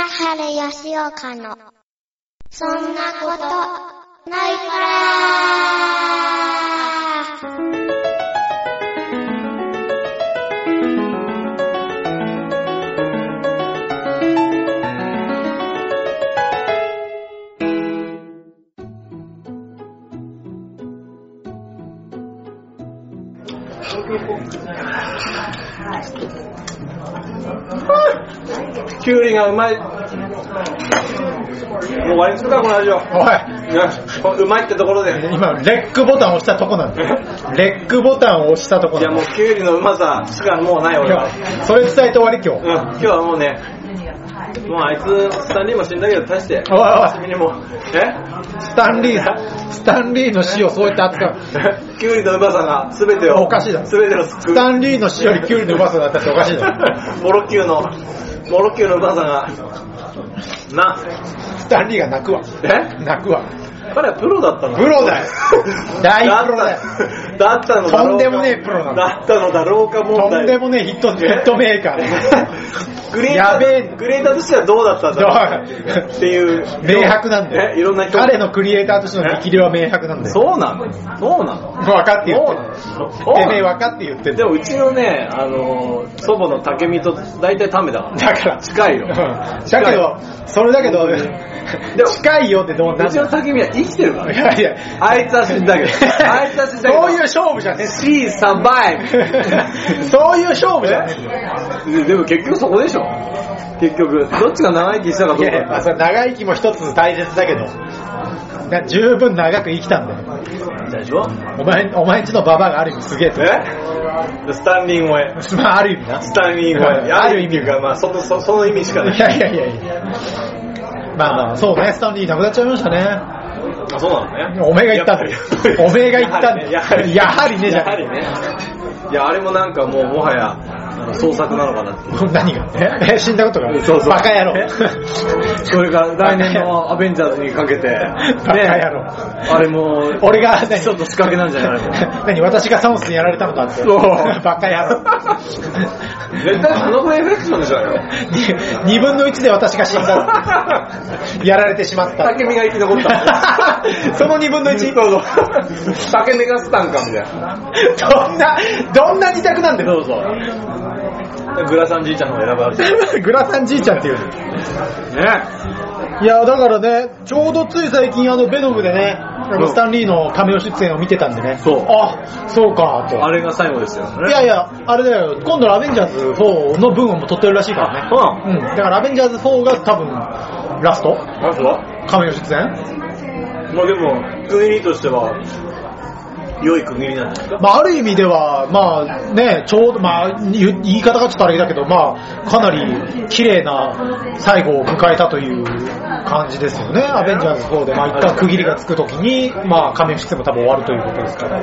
今春吉岡の、そんなこと、ないから。きゅうりがうまい。もう終わりにするか、このラジオ。おい、ねうまいってところで。今、レックボタン押したとこなんだよ。レックボタンを押したとこいや。もうきゅうりのうまさしかもうない俺は。それ伝えて終わり今日。うん、今日はもうね、もうあいつ、スタンリーも死んだけど、大して、おいおい君にも、え？スタンリー、スタンリーの死をそうやって扱う。きゅうりのうまさが全てを、おかしいだろ全ての救スタンリーの死よりキュウリのうまさだったっておかしいだろ。モロキューの、モロキューのうまさが、な、スタンリーが泣くわ。え？泣くわ。彼はプロだったんだ。プロだよ。大プロだよ。だったのだろうか。とんでもねえプロなんだだったのだろうか問題。とんでもねえヒット、ヒットメーカー。グレーターやべえグレーターとしてはどうだったんだろうっていう。明白なんだよ。ねいろんな人彼のクリエイターとしての力量は明白なんだよ。そうなのそうなの分かって言ってる。てめえ分かって言ってんだよ。でもうちのね、あのー、祖母の竹見と大体タメだから。だから、近いよ。だけど、それだけど、も 近いよってどうなんうちのだ竹見は生きてるからい。やいや、あいつは死んだけど。あいつは死んだけど。そういう勝負じゃねえ She survived! そういう勝負じゃねえででも結局そこでしょ結局。どっちが長生きしたかどういやいや、まあ、か。それ長生きも一つ大切だけど、な十分長く生きたんだよ。でしょお前、お前んちのババアがある意味すげえと。え？スタンディングウェイ。まあ、ある意味な。スタンディングウェイ。ある意味が、まあその、そ その意味しかないい。やいやいやいや。まあまあ、そうね、スタンリーなくなっちゃいましたね。あ、そうなのね。おめえが言ったんだよおめえが言ったんだよやはり。ねじゃんやはりね。いや、あれもなんかもう、もはや、創作なのかなって。何が？え？え 死んだことが？そうそうバカ野郎。それから来年のアベンジャーズにかけて、ね、バカ野郎 あれも、俺が、何ちょっと仕掛けなんじゃないの？何？私がサモスにやられたのかって。そうバカ野郎。絶対あのぐらいフェクションでしょうよ。に二分の一で私が死んだ。やられてしまった。竹見が生き残った。その二分の一そうそう。竹目がスタンかみたいな。どんな、どんな二択なんだよ。そうそう。グラサンじいちゃんの方選ばれて グラサンじいちゃんっていうの。ね。いや、だからね、ちょうどつい最近あの、ベノムでね、スタンリーのカメオ出演を見てたんでね。そうあ、そうか、と。あれが最後ですよね。いやいや、あれだよ、今度のアベンジャーズ4の分をもう撮ってるらしいからね。あうん。だからアベンジャーズ4が多分、ラストあとはカメオ出演まあでも、区切りとしては、良い区切りなんですか？まあ、ある意味では、まあね、ちょうど、まあ、言言い方がちょっとあれだけど、まあ、かなり綺麗な最後を迎えたという感じですよね。アベンジャーズ4で、まあ一旦区切りがつくときに、まあ、仮面出演も多分終わるということですから。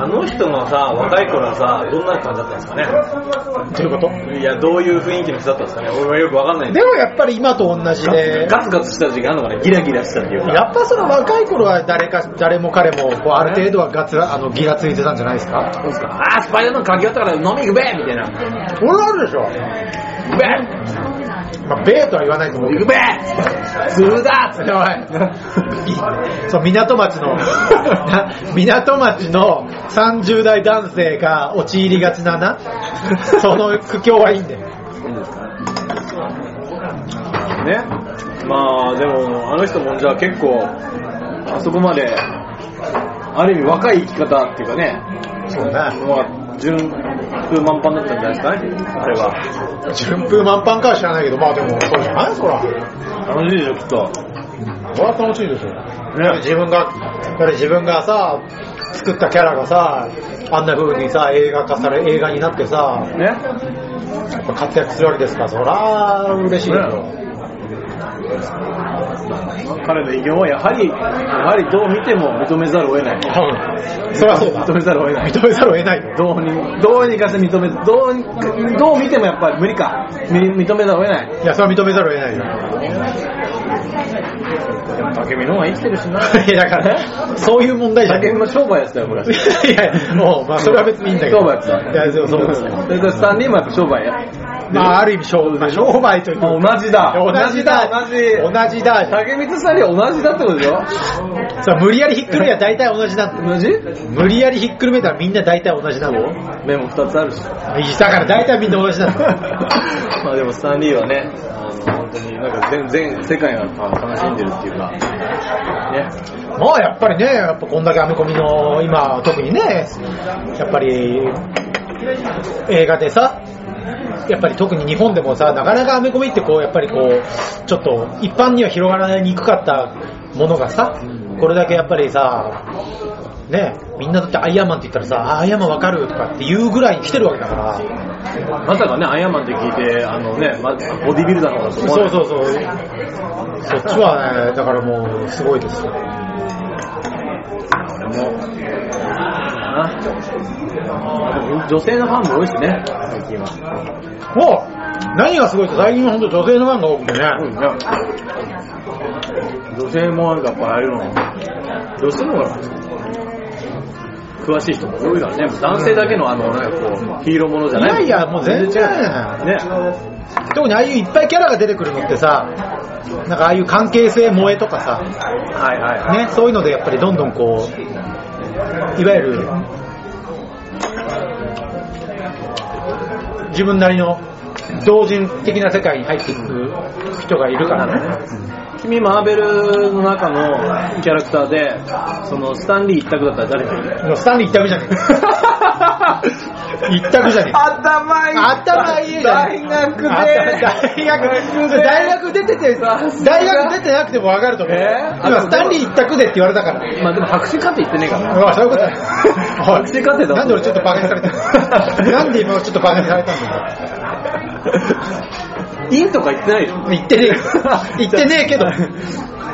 あの人がさ、若い頃はさ、どんな感じだったんですかね？どういうこと？いや、どういう雰囲気の人だったんですかね？俺はよくわかんないんででもやっぱり今と同じで、ガツガツした時期あるのかね。ギラギラしたっていうか。やっぱその若い頃は誰か、誰も彼も、こう、ある程度はガツ、あの、ギラついてたんじゃないですか？そうですか。あー、スパイダーマン書き終わったから飲み行くべみたいな。これあるでしょ。べまあ、ベーとは言わないと思うけど行く。べズルだって。おい そう、港町の、な港町の30代男性が陥りがちなな、その苦境はいいんだよ。ね。まあ、でも、あの人もじゃあ結構、あそこまで、ある意味若い生き方っていうかね、そうね。まあ、順風満帆だったんじゃないですか？ね、あれは。順風満帆かは知らないけど、まあでも、そうじゃない？そら。楽しいでしょ、きっと。それは楽しいでしょ。ね、自分が、だって自分がさ、作ったキャラがさ、あんな風にさ、映画化され、映画になってさ、ね。やっぱ活躍するわけですから、そら、嬉しいでしょ。彼の偉業はやはり、やはりどう見ても認めざるを得ない。うん。そりゃそうだ。認めざるを得ない。認めざるを得ないよ。どうに、どうにかして認め、どうに、どう見てもやっぱり無理か。み認めざるを得ない。いや、それは認めざるを得ないよ。でも竹見の方が生きてるしな。いや、だから、そういう問題じゃない。竹見も商売やってたよ、これ。いや、もう、まあ、それは別にいいんだけど。商売やってた。いや、でもそうですよ。それからスタンリーもやっぱ商売や。まあ、ある意味商売、まあ、商売というか同じだ同じだ。同じ同じだ。竹光さんには同じだってことでしょそう、無理やりひっくるめは大体同じだ。同じ？無理やりひっくるめたらみんな大体同じなの。目も二つあるし。だから大体みんな同じなの。まあでもスタンリーはね、あの、本当になんか全、全世界が楽しんでるっていうか、ね。まあやっぱりね、やっぱこんだけアメコミの今、特にね、やっぱり映画でさ、やっぱり特に日本でもさ、なかなかアメコミってこう、やっぱりこう、ちょっと一般には広がらにくかったものがさ、これだけやっぱりさ、ね、みんなだってアイアンマンって言ったらさ、あアイアンマンわかるとかっていうぐらいに来てるわけだから、まさかね、アイアンマンって聞いて、あのね、ま、ボディビルダーの方だとそうそうそう。そっちはね、だからもうすごいですよ。俺も、な。女性のファンも多いしね、最近は。もう、何がすごいって最近は本当女性のファンが多くてね、うんね。女性もやっぱああいうの、女性の方が詳しい人も多いからね、男性だけのあの、なんかこう、ヒーローものじゃない。いやいやもう全然ね。特にああいういっぱいキャラが出てくるのってさ、なんかああいう関係性萌えとかさ、はいはい。ね、そういうのでやっぱりどんどんこう、いわゆる、自分なりの同人的な世界に入っていく人がいるからね。君、マーベルの中のキャラクターで、その、スタンリー一択だったら誰がいいスタンリー一択じゃねえ。一択じゃねえ。頭いい頭いいじゃん。大学であ大学、大学出てて、大学出てなくても分かると思う。えー？今、スタンリー一択でって言われたから。まあでも博士課程行ってねえから。うわ、そういうことだよ。おい博士課程だなんで俺ちょっとバカにされたの？なんで今ちょっとバカにされたんだよ。いいとか言ってないでしょ言ってねえよ。言ってねえけど。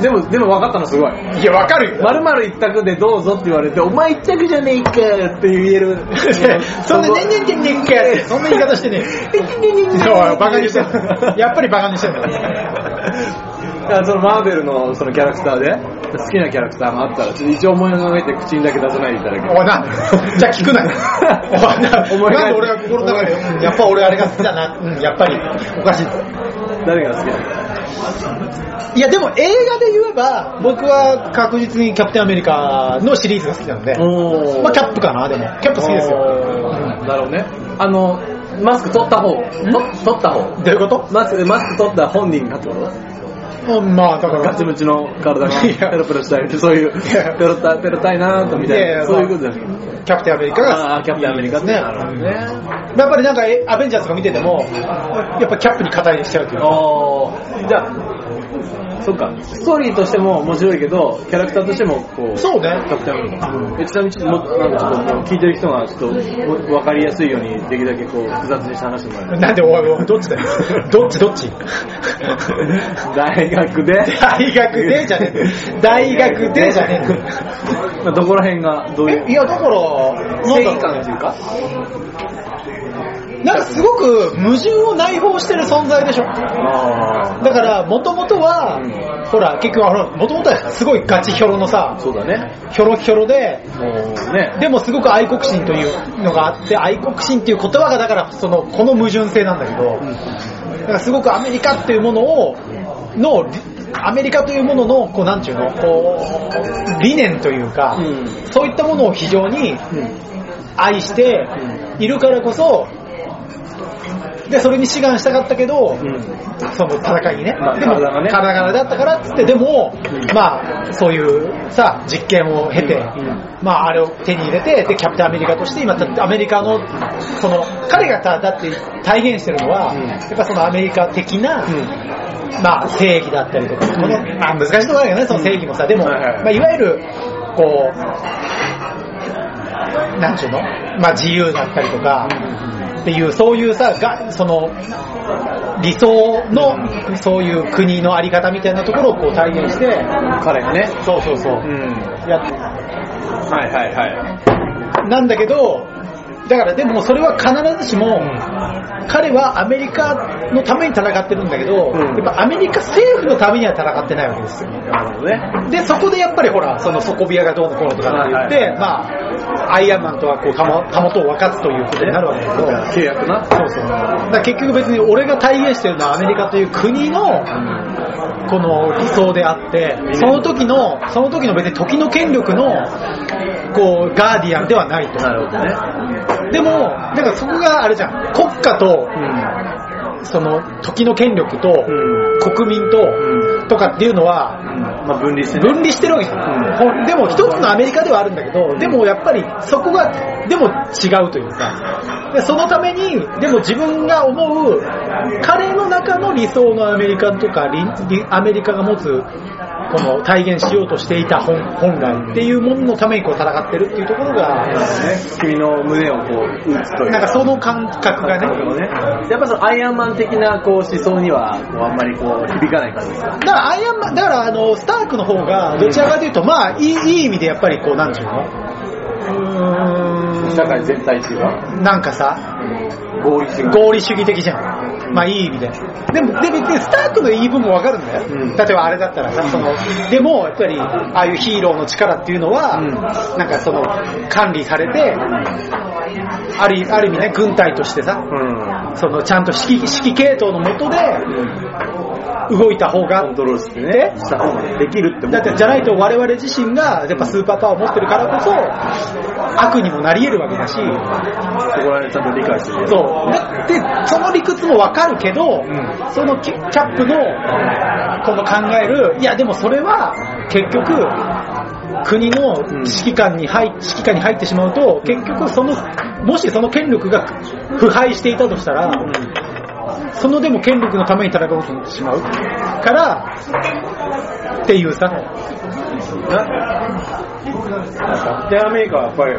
でも、でも分かったのすごい。いや、分かるよ。まるまる一択でどうぞって言われて、お前一択じゃねえかって言える。そんな、ねんねんねんねんかって、そんな言い方してねえ。そう、バカにしてる。やっぱりバカにしてんだよ。いやそのマーベルのそのキャラクターで、好きなキャラクターがあったら、ちょっと一応思い浮かべて口にだけ出さないでいただける。おい、なんじゃあ聞くなよ。おい、な思いなんで俺が心の中で、うんやっぱ俺あれが好きだな。うん、やっぱり、おかしい。誰が好きなの？いや、でも映画で言えば、僕は確実にキャプテンアメリカのシリーズが好きなので、おまあキャップかな、でも。キャップ好きですよ。なるほどね。あの、マスク取った方。と取った方。どういうこと？マスク、マスク取った本人がってこと？うんまあ、だから、ガチムチの体が ペロペロしたい。そういう、やペロた、ペロたいなーとみたいな。そういうことだね。キャプテンアメリカがキャプテンアメリカね。なるほどね。やっぱりなんか、えアベンジャーズとか見てても、やっぱキャップに肩入れしちゃうというか。じゃあ、そっか、ストーリーとしても面白いけど、キャラクターとしても、こう、そうね。キャプテンアメリカ。えちなみにちょっと、なんかちょっと聞いてる人がちょっとわかりやすいように、できるだけこう、複雑にして話してもらえる。なんで、おい、どっちだよ。どっちどっち大学で、大学でじゃね。え。大学でじゃね。まあどこら辺が、どういう。いや、だから、正義感っていうかなんかすごく矛盾を内包してる存在でしょ。あだから、もともとは、ほら、結局は、ほら、もともとはすごいガチヒョロのさあ、、そうだね。ヒョロヒョロで、もうね。でもすごく愛国心というのがあって、愛国心っていう言葉がだから、その、この矛盾性なんだけど、だからすごくアメリカっていうものを、の、アメリカというものの、こう、なんちゅうの、こう、理念というか、うんそういったものを非常に愛しているからこそ、で、それに志願したかったけど、うん。その戦いにね。まあでも、体がね。体がだったからっつって、でも、まあ、そういうさ、実験を経て、うん。まあ、あれを手に入れて、で、キャプテンアメリカとして、今、アメリカの、その、彼がただって体現してるのは、うん。やっぱそのアメリカ的な、まあ、正義だったりとか、この、まあ、難しいところだけどね、その正義もさ、でも、まあ、いわゆる、こう、なんちゅうの？まあ、自由だったりとか、っていう、そういうさ、が、その、理想の、そういう国のあり方みたいなところをこう体現して、彼がね。そうそうそうう、ん。やっはいはいはい。なんだけど、だからでもそれは必ずしも、彼はアメリカのために戦ってるんだけど、うんやっぱアメリカ政府のためには戦ってないわけですよ。なるほどね。で、そこでやっぱりほら、その底ビアがどうのこうのとかって言って、まあ、アイアンマンとはこう、たも、たもとを分かつということになるわけだけど、契約な。そうそう。だ結局別に俺が体現してるのはアメリカという国の、この理想であって、その時の、その時の別に時の権力の、こう、ガーディアンではないと。なるほどね。でも、だからそこがあれじゃん、国家と、その時の権力と、うん。国民と、とかっていうのは、まあ分離してね。分離してるわけじゃん。でも一つのアメリカではあるんだけど、でもやっぱりそこが、でも違うというか、でそのために、でも自分が思う、彼の中の理想のアメリカとか、アメリカが持つ、この体現しようとしていた本本来っていうもののためにこう戦ってるっていうところが、ね、君の胸をこう打つという。なんかその感覚がね、ね、やっぱそのアイアンマン的なこう思想にはこうあんまりこう響かない感じですか？だからアイアンマン、だからあの、スタークの方が、どちらかというと、まあ、いい、いい意味でやっぱりこう、なんていうの？社会全体っていうか？なんかさ、合理主義。合理主義的じゃん。まあいい意味で。でも、で別にスタークの言い分もわかるんだよ。うん。例えばあれだったらさ、その、でも、やっぱり、ああいうヒーローの力っていうのは、うん。なんかその、管理されて、あるある意味ね、軍隊としてさ、うん。その、ちゃんと指揮、指揮系統のもとで、動いた方がコントロールしてねでした方ができるって思だってじゃないと我々自身がやっぱスーパーパワーを持ってるからこそ悪にもなり得るわけだし。そこら辺ちゃんと理解してるそう。だってその理屈もわかるけど、ん。そのキャップのこの考えるいやでもそれは結局国の指揮官に入指揮官に入ってしまうと結局そのもしその権力が腐敗していたとしたら、そのでも権力のために戦おうとなってしまう。からっていうさ。でアメリカはやっぱり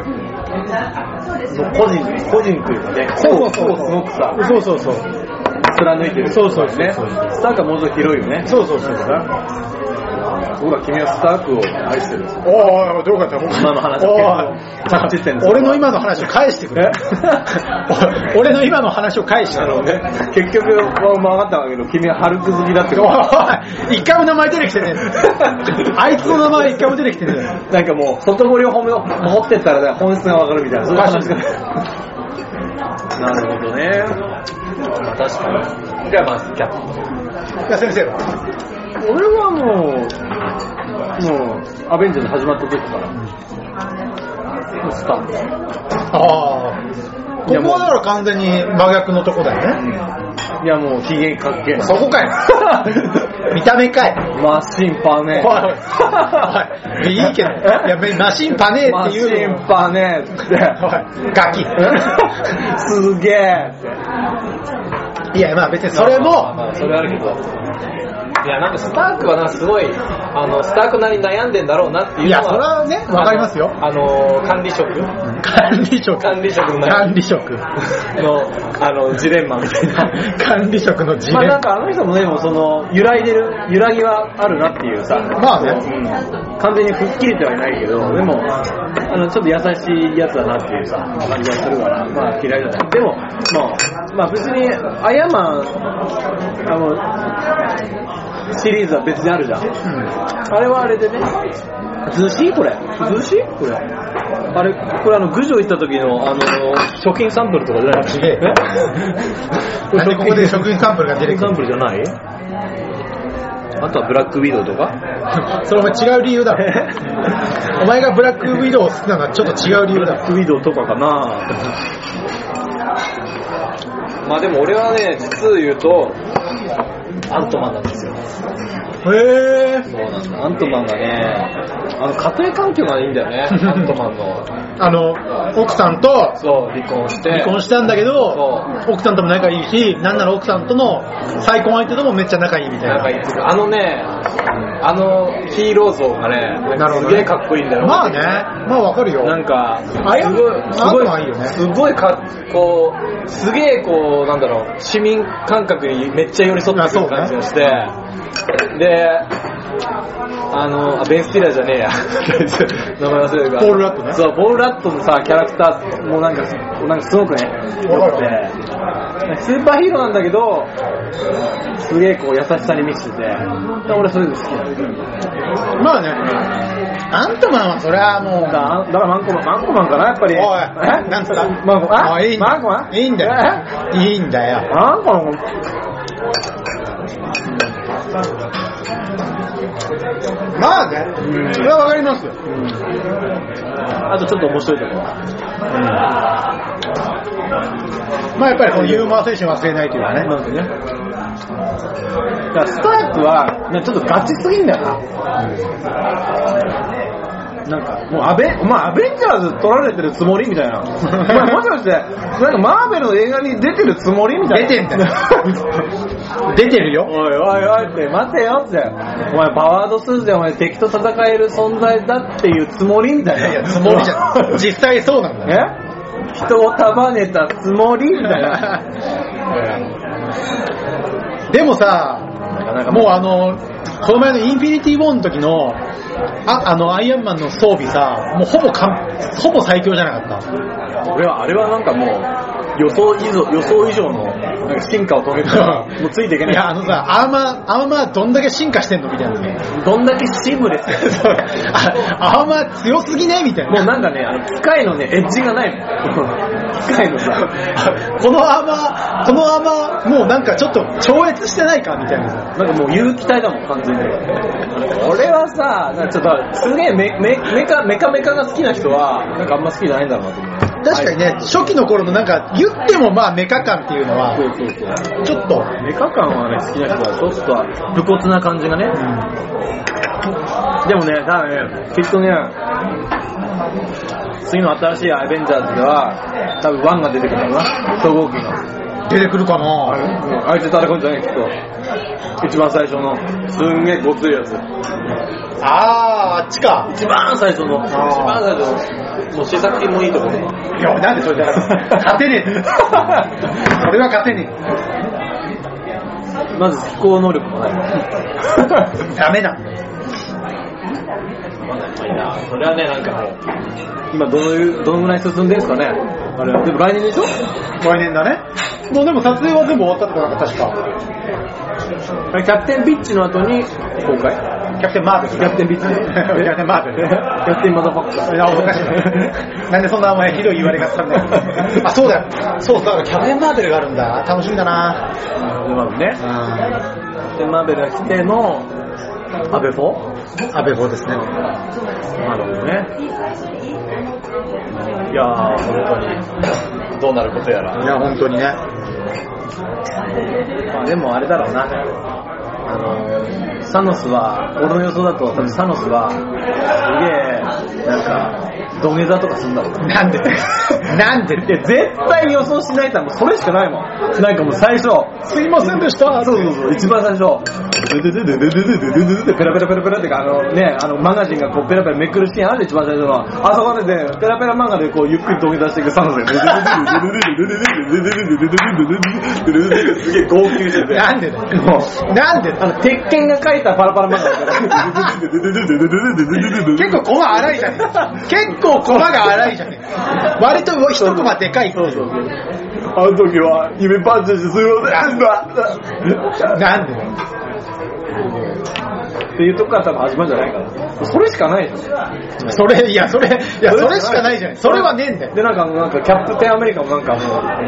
個人個人というかねそうそうそうすごくさそうそうそう。貫いてるそうそうそうねスタークはもうちょっと広いよね。そうそうそう僕は君はスタークを愛してるんですよ。おおどうかった今の話着地点俺の今の話を返してくれ。俺の今の話を返してくれ。ね 結局は分かったんだけど君はハルク好きだって一回も名前出てきてね。えあいつの名前一回も出てきてね。えなんかもう外堀を褒め持ってったらね本質が分かるみたいな。そういう話がなるほどね。まあ確かに。じゃあまあキャップいや先生は？俺はもう、もう、アベンジャーズ始まった時から、スタート。ああここはだから完全に真逆のとこだよね。いやもう、機嫌かっけ。え。そこかい。見た目かい。マシンパネおいおい。おいけど。いやマシンパネーマシっていうの。ンパネーって。ガキ。すげえ。いやまあ別にそれもまあそれはあるけど。いや、なんかスタークはな、すごい、あの、スタークなりに悩んでんだろうなっていうのは。いやそれはねわかりますよあの、管理職管理職管理職の管理職の、あの、ジレンマみたいな。管理職の事例まあなんかあの人もね、もうその、揺らいでる、揺らぎはあるなっていうさ。まあねうん完全に吹っ切れてはいないけど、でも、あの、ちょっと優しいやつだなっていうさ、感じがするから、まあ嫌いじゃない。でも、まあ、まあ別に、アイアンマン、あの、シリーズは別にあるじゃん。あれはあれでね、ずし？これ。ずし？これ。あれ、これあの、郡上行った時の、あの、食品サンプルとかじゃないちげえ？なんでここで食品サンプルが出てくる。サンプルじゃない？あとはブラックウィドウとか？それお前違う理由だ。ろお前がブラックウィドウ好きなのはちょっと違う理由だ。ろウィドウとかかな。まあでも俺はね、実を言うと、アントマンなんですよ。へえそうなんだ。アントマンがね、あの、家庭環境がいいんだよね、アントマンの。あの奥さんとそう、離婚して。離婚したんだけどそ奥さんとも仲いいしなんなら奥さんとの再婚相手ともめっちゃ仲いいみたいな。んなかいいっていうかあのね、あのヒーロー像がね、なるほどね。すげえかっこいいんだよ。まあねまあわかるよ。なんか、すごい、すごい、アントマンいいよね。すごいかっこう、すげえこう、なんだろう、市民感覚にめっちゃ寄り添ってくる感じがして、で、あの、あベン・スティラーじゃねえや。名前忘れるから。ポール・ラットね。そう、ポール・ラットのさ、キャラクターもなんか、なんかすごくね、良くて、スーパーヒーローなんだけど、すげえこう優しさに満ちてて、俺そういうの好きなんだまあね、アントマンはそれはもう。だからマンコマン、マンコマンかな、やっぱり。おい、なんつった？マンコマン？いいんだよ。いいんだよ。マンコマン？まあね、それはわかりますよ。あとちょっと面白いところは。まあやっぱりこのユーモア精神忘れないというかね。だからスタークは、ね、ちょっとガチすぎんだよな。なんか、もうアベ、まあ、アベンジャーズ撮られてるつもりみたいな。まあ、もしかして、なんかマーベルの映画に出てるつもりみたいな。出てんじゃん。出てるよ。おいおいおいって、待てよって。お前、パワードスーツでお前敵と戦える存在だっていうつもりみたいな。いや、つもりじゃん。実際そうなんだ。え？人を束ねたつもりみたいな。でもさ、なんかもうあのこの前のインフィニティ・ウォーの時のああのアイアンマンの装備さもうほぼかんほぼ最強じゃなかった。俺はあれはなんかもう予想以上予想以上のなんか進化を遂げたら、もうついていけない。いや、あのさ、アーマー、アーマーどんだけ進化してんのみたいなね。どんだけシームレスアーマー強すぎねみたいな。もうなんかね、あの、機械のね、エッジがないもん。機械のさ、このアーマー、このアーマー、もうなんかちょっと超越してないかみたいな。なんかもう有機体だもん、完全に。俺はさ、なんかちょっと、すげえメメメカ、メカメカが好きな人は、なんかあんま好きじゃないんだろうなと思う。確かにね、初期の頃のなんか、言ってもまあメカ感っていうのは、ちょっと。メカ感はね、好きな人は、ちょっと武骨な感じがね。うん、でもね、多だね、きっとね、次の新しいアベンジャーズでは、多分ワンが出てくるのかな、総合機の。出てくるかな。あいつ叩くんじゃないきっと。一番最初の。すんげえごついやつ。あああっちか。一番最初の。一番最初の。もう試作品もいいとこねいやなんでそれだから 勝てねえ。それは勝てねえ。まず飛行能力もない。ダメだ。それはねなんか今どのどのぐらい進んでるんですかね。あれ。でも来年でしょ？来年だね。もうでも撮影は全部終わったとかなんか確か。キャプテンピッチの後に公開？キャプテンマーベル。キャプテンピッチ。キャプテンマーベル。キャプテンマザファンマー。いや、おかしい。なんでそんなお前ひどい言われ方したんだよ。あ、そうだよ。そう、だかキャプテンマーベルがあるんだ。楽しみだな。うるほど、マーベルね。キャプテンマーベルが来ての、安倍法安倍法ですね。なるほどね。いや本当に、どうなることやら。いや、本当にね。まあ、でもあれだろうな。あの、サノスは、俺の予想だと、多分サノスは、すげえ、なんか、土下座とかするんだろうな。んで？なんで？って絶対予想しないと、もうそれしかないもん。なんかもう最初、すいませんでした。そうそうそう、一番最初。ドゥドゥドゥドゥドゥドゥドゥドゥドゥペラペラペラペラってあのね、あのマガジンがこうペラペラめくるシーンある一番最初の。あそこでね、ペラペラ漫画でこうゆっくり土下座していくサノスすげえ号泣してて。なんでだよ。なんであの、鉄拳が書いたパラパラ漫画だから。結構コマ荒いじゃねえ結構コマが荒いじゃねえ割と一コマでかい。そうそうそう。あの時は夢パンチしてすいません。なんでだよ。っていうとこから多分始まるんじゃないかな。それしかないでしょ。それ、いや、それ、いや、それしかないじゃない。それはねえんだよ。で、なんか、なんか、キャプテンアメリカもなんかも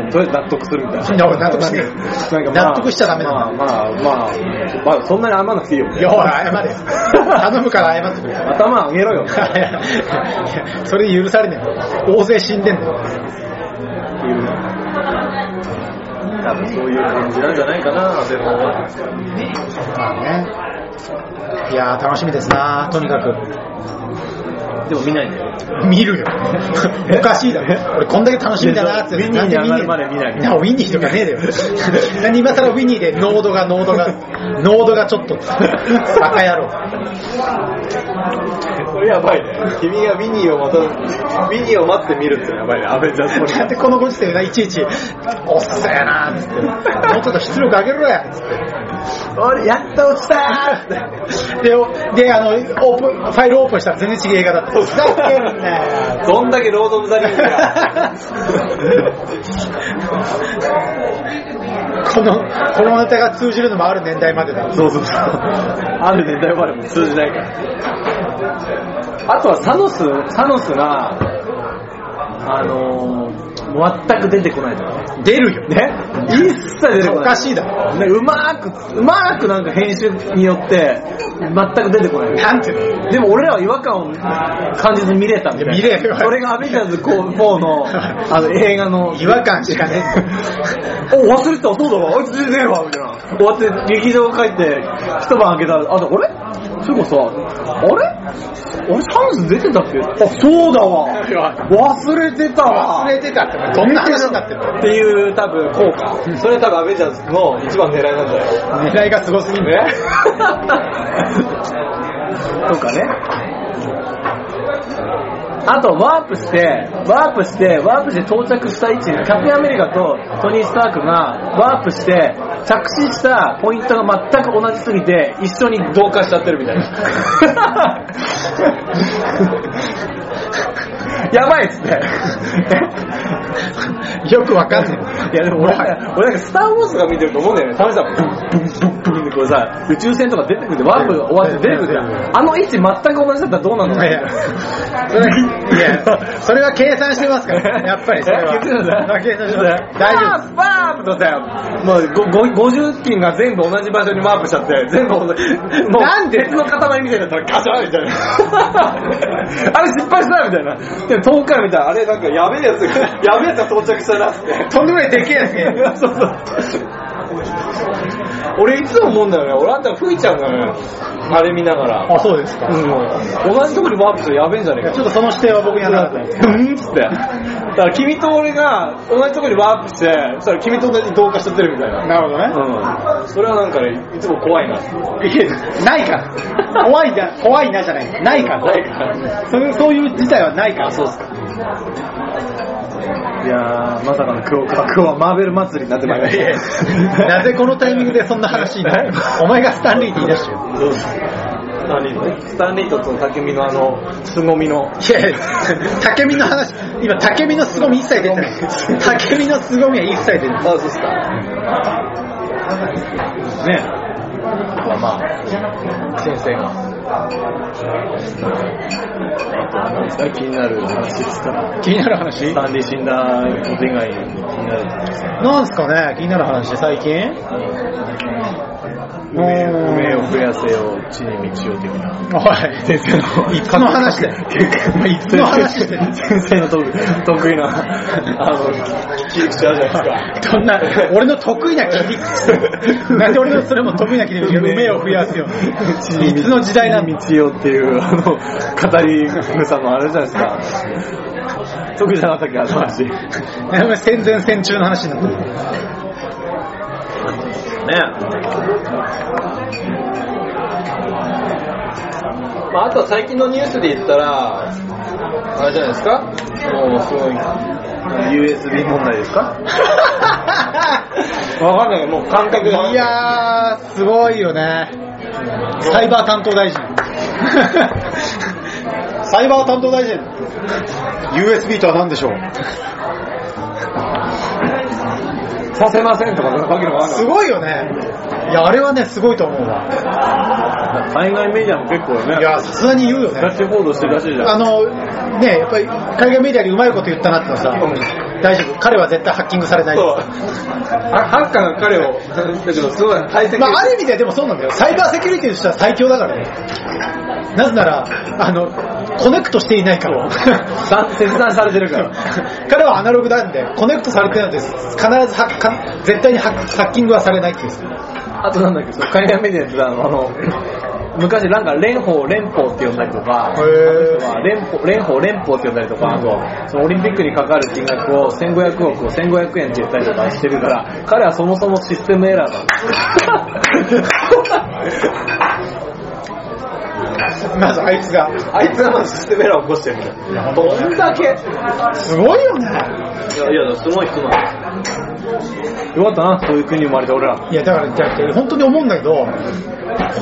う、とりあえず納得するみたいな。納得してる納得しちゃダメだまあ、まあ、まあ、まあ、そんなに謝らなくていいよ。いや、ほら、謝れよ。頼むから謝ってくれ。頭上げろよ。それ許されねえよ。大勢死んでんだよ。多分そういう感じなんじゃないかな、でも。まあね。いやー、楽しみですなとにかく。でも見ないんだよ。見るよ。おかしいだろ。俺こんだけ楽しみだなって。ウィニーに上がるまで見ないいや、ウィニーとかねえだよ。何 今更ウィニーで濃度が濃度が、濃度がちょっと、バカ野郎。これやばいね。君がウィニーをまた、ウィニーを待って見るってやばいね。アベンジャーズだってこのご時世がいちいち、おっさやなーっつって、もうちょっと出力上げろやっつって。俺、やっと落ちたーって。で、あの、オープン、ファイルオープンしたら全然違う映画だった。ふざけんなよ。どんだけロード・オブ・ザ・リングが。この、このネタが通じるのもある年代までだ。そうそうそう。ある年代までも通じないから。あとはサノス、サノスが、あのー、全く出てこないとかね。出るよ。ね一切出てこない。おかしいだろ。ね、うまーく、うまーくなんか編集によって、全く出てこない。なんていうのでも俺らは違和感を感じず見れたみたいな。見れるよそれがアベンジャーズ4の あの映画の。違和感しかね お、忘れてた、そうだわ、あいつ出てねえわ、みたいな。終わって劇場帰って、一晩開けたら、あ、あれ？そういえばさ、あれ？俺サノス出てたっけ？あ、そうだわ。忘れてたわ。忘れてたって、どんな話になってるのっていう多分効果。それ多分アベンジャーズの一番狙いなんだよ。狙いがすごすぎるね。とかね。あと、ワープして、ワープして、ワープして到着した位置、キャプテンアメリカとトニー・スタークがワープして、着地したポイントが全く同じすぎて、一緒に同化しちゃってるみたいな。やばいっつって。よくわかんない。いやでも俺、俺なんかスター・ウォーズが見てると思うんだよね。試したもん。ブンブンブンってこうさ、宇宙船とか出てくるで、ワープが終わって出てくるじゃん。あの位置全く同じだったらどうなの？いや、それいや、それは計算してますから、やっぱりそれは。計算してます。大丈夫です。バープとさ、もうごご50機が全部同じ場所にワープしちゃって、全部同じ、もうなんで？別の塊みたいになったらガシャンみたいな。あれ失敗したみたいな。でも遠くから見たら、あれなんかやべえやつが、やべえやつが到着したなって。とんでもないでけえやつね。そうそう。俺いつも思うんだよね。俺あんた吹いちゃうんだよね。あれ見ながら。あ、そうですか。うん、同じとこにワープしてやべえんじゃねえか。ちょっとその指定は僕にはなかったんですけど。うんっつって。だから君と俺が同じとこにワープして、そしたら君と同じ同化しちゃってるみたいな。なるほどね。うん。それはなんかね、いつも怖いな。いやないから。怖いな、怖いなじゃない。ないから。ないからそういう、そういう事態はないから。そうですか。いやー、まさかの今日か、今日はマーベル祭りになってまいりました。なぜこのタイミングでそんな話になるお前がスタンリーって言い出してよ。スタンリーね。スタンリーとその竹見のあの、凄みの。いやいや、竹見の話、今竹見の凄み一切出てない。竹見の凄みは一切出てない。あ、そうっすか。ねまあまあ、先生が。気になる話ですか？気になる話？スタンリー死んだ？こと以外に気になる話。なんすかね？気になる話最近？梅うん梅を増やせよ、地に道を的な。おい。先生の、いつの話だよ。いつの話だよ。先生の得得意な、あの、切り口あるじゃないですか。そんな、俺の得意な切り口。なんで俺のそれも得意な切り口が梅を増やすよ。いつの時代なの道をっていう、あの、語り草のあれじゃないですか。得意じゃなかったっけ、あの話。戦前戦中の話になってる。まあ、あとは最近のニュースで言ったら、あれじゃないですか？もうすごい、USB 問題ですか？わかんないもう感覚が。いやー、すごいよね。サイバー担当大臣。サイバー担当大臣。USB とは何でしょう？させませんとか、わけのわかんすごいよね。いや、あれはね、すごいと思うわ。海外メディアも結構ね、いや、さすがに言うよね。ガチ報道してるらしいじゃん。あの、ね、やっぱり海外メディアにうまいこと言ったなってのはさ、大丈夫。彼は絶対ハッキングされない。そう。あハッカーが彼を、だけどすごい対戦まあ、ある意味ではでもそうなんだよ。サイバーセキュリティとしては最強だからね。なぜなら、あの、コネクトしていないから。さ切断されてるから。彼はアナログなんで、コネクトされてないんです。必ずハッか絶対にハッキングはされないっていう。あとなんだっけ、その海外メディアってさあの、昔なんか蓮舫連邦って呼んだりとか、連邦連邦って呼んだりとか、あと、そのオリンピックにかかる金額を1500億を1500円って言ったりとかしてるから、彼はそもそもシステムエラーなんです。まずあいつが。あいつはまずシステムエラーを起こしてるみたいな。どんだけいや、すごいよね。いや、すごい人なんよかったな、そういう国に生まれて俺ら。いや、だから、じゃなくて本当に思うんだけど、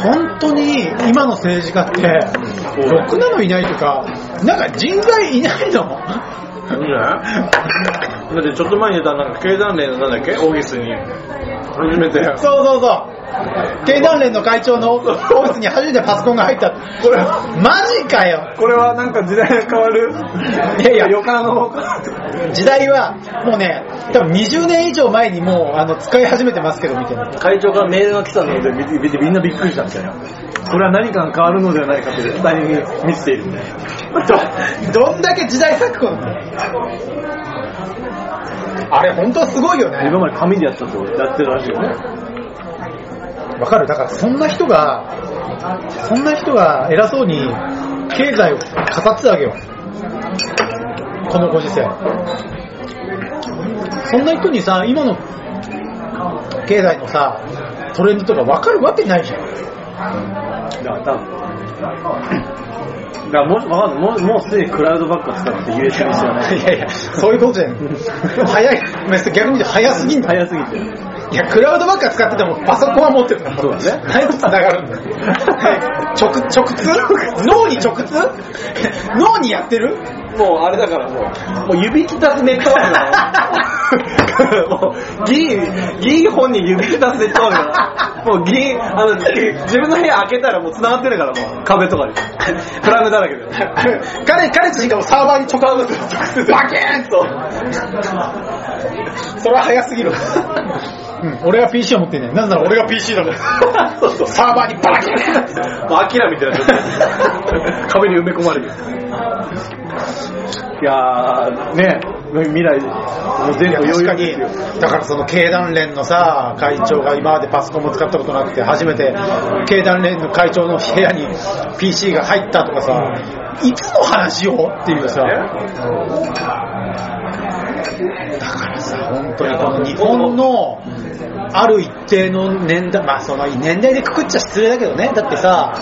本当に今の政治家って、ろくなのいないとか、なんか人材いないの？いいんじゃないだってちょっと前に出たなんか経団連のなんだっけ？オフィスに初めて。そうそうそう。経団連の会長のオフィスに初めてパソコンが入った。これ、マジかよ。これはなんか時代が変わる。いやいや、予感の時代は、もうね、多分20年以上前にもう、あの、使い始めてますけど、みたいな。会長からメールが来たのでみんなびっくりしたみたいな。これは何かが変わるのではないかという期待に満ちているみたいな。ど、どんだけ時代錯誤なのあれ、本当すごいよね。今まで紙でやったとやってるらしいよね。わかるだからそんな人が、そんな人が偉そうに経済を語ってたわけよ。このご時世。そんな人にさ、今の経済のさ、トレンドとかわかるわけないじゃん。だから多分。だからもう、わかんない。もう、もうすでにクラウドバックを使って USB 知らない。いやいや、そういうことじゃん。早い、逆に言うと早すぎんだ。早すぎて。いや、クラウドばっか使っててもパソコンは持ってるから。そうだね何と繋がるんだよ。直、直通？脳に直通？脳にやってる？もうあれだからもう、もう指きたすネットワークだよ。もう、議員、議員本人指きたすネットワークだよ。もう議員、あの、自分の部屋開けたらもう繋がってるから、もう壁とかに。プラグだらけで。彼、彼自身がもうサーバーに直接。バキーンと。それは早すぎる。うん、俺は PC を持ってんねん。なぜなら俺が PC だから。そうそう。サーバーにバキーンもうアキラみたいな状態。壁に埋め込まれる。いやー、ね、未来、もう全部余裕ですよ。、だからその経団連のさ、会長が今までパソコンも使ったことなくて、初めて経団連の会長の部屋に PC が入ったとかさ、いつの話よっていうさ、だからさ、本当にこの日本の、ある一定の年代、まあその年代でくくっちゃ失礼だけどね、だってさ、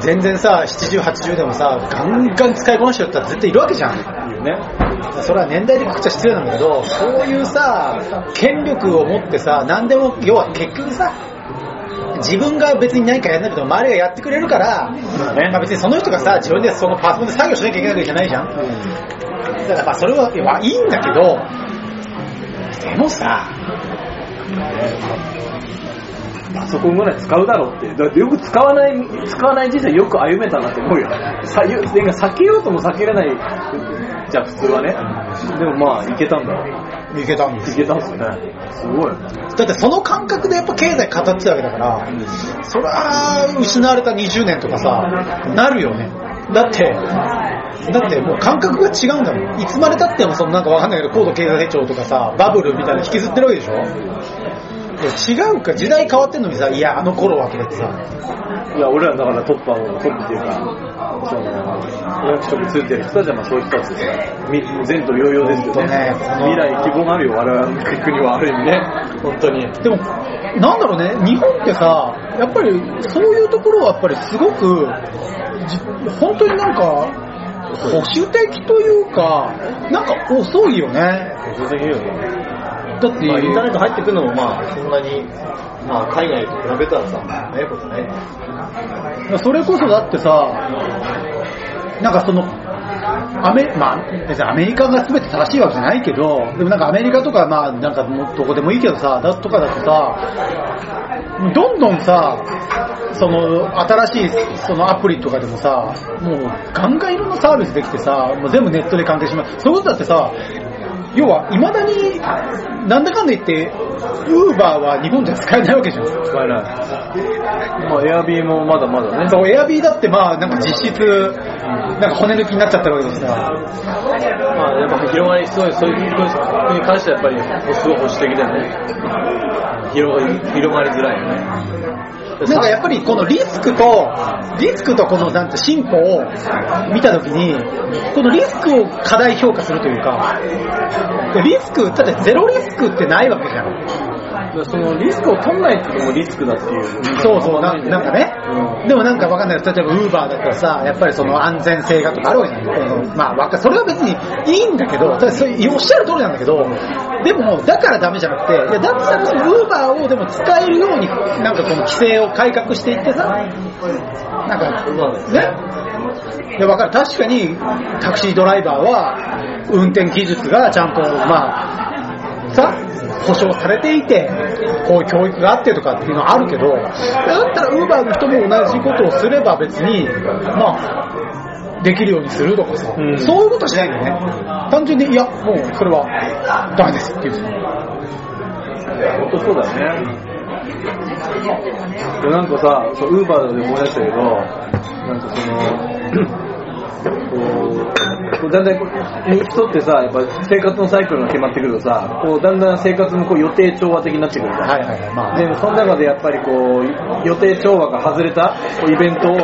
全然さ、70、80でもさ、ガンガン使いこなしてるって絶対いるわけじゃん。ね。それは年代でくくっちゃ失礼なんだけど、そういうさ、権力を持ってさ、何でも、要は結局さ、自分が別に何かやんなくても周りがやってくれるから、ねまあ別にその人がさ、自分でそのパソコンで作業しなきゃいけないわけじゃないじゃん。だからまあそれは、まあいいんだけど、でもさ、パソコンぐらい使うだろうって。だってよく使わない、使わない人生よく歩めたなって思うよ。さよなんか避けようとも避けれない、じゃあ普通はね。でもまあ、いけたんだ。いけたんですいけたんですよね。すごい。だってその感覚でやっぱ経済語ってたわけだから、それは失われた20年とかさ、なるよね。だって、だってもう感覚が違うんだもん。いつまでたってもそのなんかわかんないけど高度経済成長とかさ、バブルみたいなの引きずってるわけでしょ？いや違うか、時代変わってんのにさ、いや、あの頃はとかってさ、いや、俺らだからトップは、トップっていうか、その、役職ついてる人たちはまあそういう人たちですから、み前途洋々ですよね。ね未来希望があるよ、我々の国はある意味ね。本当に。でも、なんだろうね、日本ってさ、やっぱりそういうところはやっぱりすごく、じ本当になんか、保守的というか、なんか遅いよね。だって、まあ、インターネット入ってくるのもまあ、そんなに、まあ、海外と比べたらさ、早いことない。それこそだってさ、なんかその、アメ、まあ、別にアメリカが全て正しいわけじゃないけど、でもなんかアメリカとか、まあ、なんかどこでもいいけどさ、だとかだとさ、どんどんさ、その、新しい、そのアプリとかでもさ、もう、ガンガンいろんなサービスできてさ、もう全部ネットで関係します。そういうことだってさ、要は、未だに、なんだかんだ言って、ウーバーは日本じゃ使えないわけじゃん。使えない。まあ、エアビーもまだまだね。そう、エアビーだってまあ、なんか実質、なんか骨抜きになっちゃってるわけですから。まあ、やっぱ広がり、すごい、そういう国に関してはやっぱり、すごい保守的だよね。広がり、広がりづらいよね。なんかやっぱりこのリスクと、リスクとこのなんて進歩を見たときに、このリスクを課題評価するというか、リスク、だってゼロリスクってないわけじゃん。そのリスクを取んないっていうのもリスクだっていう。そうそう、ななんかね。でもなんかわかんない。例えばウーバーだったらさ、やっぱりその安全性がとかあるわけじゃない。このまあわか、それは別にいいんだけど、ただそれおっしゃる通りなんだけど、でもだからダメじゃなくて、いやだったらそのウーバーをでも使えるように、なんかこの規制を改革していってさ、なんか、ね？いや、わかる。確かに、タクシードライバーは、運転技術がちゃんと、まあ、さ、保証されていて、こういう教育があってとかっていうのはあるけど、だったらウーバーの人も同じことをすれば別に、まあ、できるようにするとかさ、うんそういうことしないんだよね。単純に、いや、もうそれはダメですっていう。本当そうだよね。でなんかさ、そうウーバーで思い出したけど、なんかその、こう、こうだんだんこう人ってさ、やっぱ生活のサイクルが決まってくるとさ、こうだんだん生活のこう予定調和的になってくるじゃん。はいはいはい。まあ、でもその中でやっぱりこう予定調和が外れたこうイベントを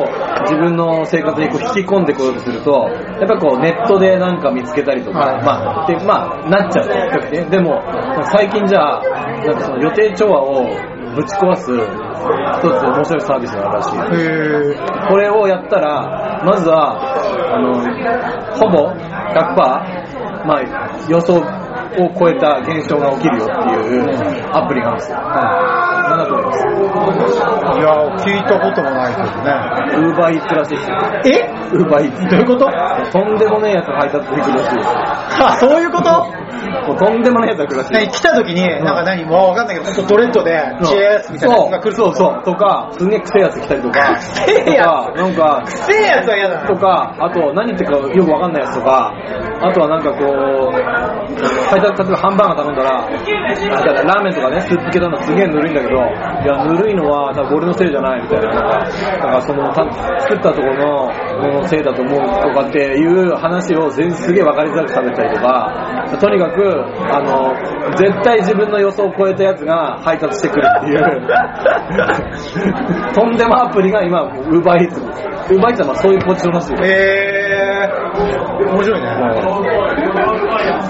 自分の生活にこう引き込んでこようとするとやっぱこうネットでなんか見つけたりとか、はいまあでまあなっちゃうでも最近じゃあなんかその予定調和をぶち壊す一つ面白いサービスがあるらしいこれをやったら、まずは、あの、ほぼ100%、まあ、予想を超えた現象が起きるよっていうアプリがあるんですよ。なんだと思いますいや、聞いたこともないけどね。ウーバーイーツらしいですよ。え？ウーバーイーツ。どういうこと？とんでもねえやつが配達できるらしいです。あ、そういうこと？もうとんでもねえやつが来るらしい。何来た時に、なんか何もうわかんないけど、ほんとドレッドで、チェースみたいなやつが来るそう。そうそう。とか、すんげえ臭いやつ来たりとか、臭いやつな。んか、くせえやつは嫌だな。とか、あと何言ってるかよくわかんないやつとか、あとはなんかこう、配達例えばハンバーガー頼んだら、あだからラーメンとかね、スープ系なのすげえぬるいんだけど、いや、ぬるいのは多分俺のせいじゃないみたいな、なんか、その、た作ったところのものせいだと思うとかっていう話を全すげえわかりづらくされたりとか、とにかく、あの、絶対自分の予想を超えたやつが配達してくるっていう、とんでもアプリが今、ウーバーイーツ。ウーバーイーツはまあそういうポジションらしいよ。へー、面白いね。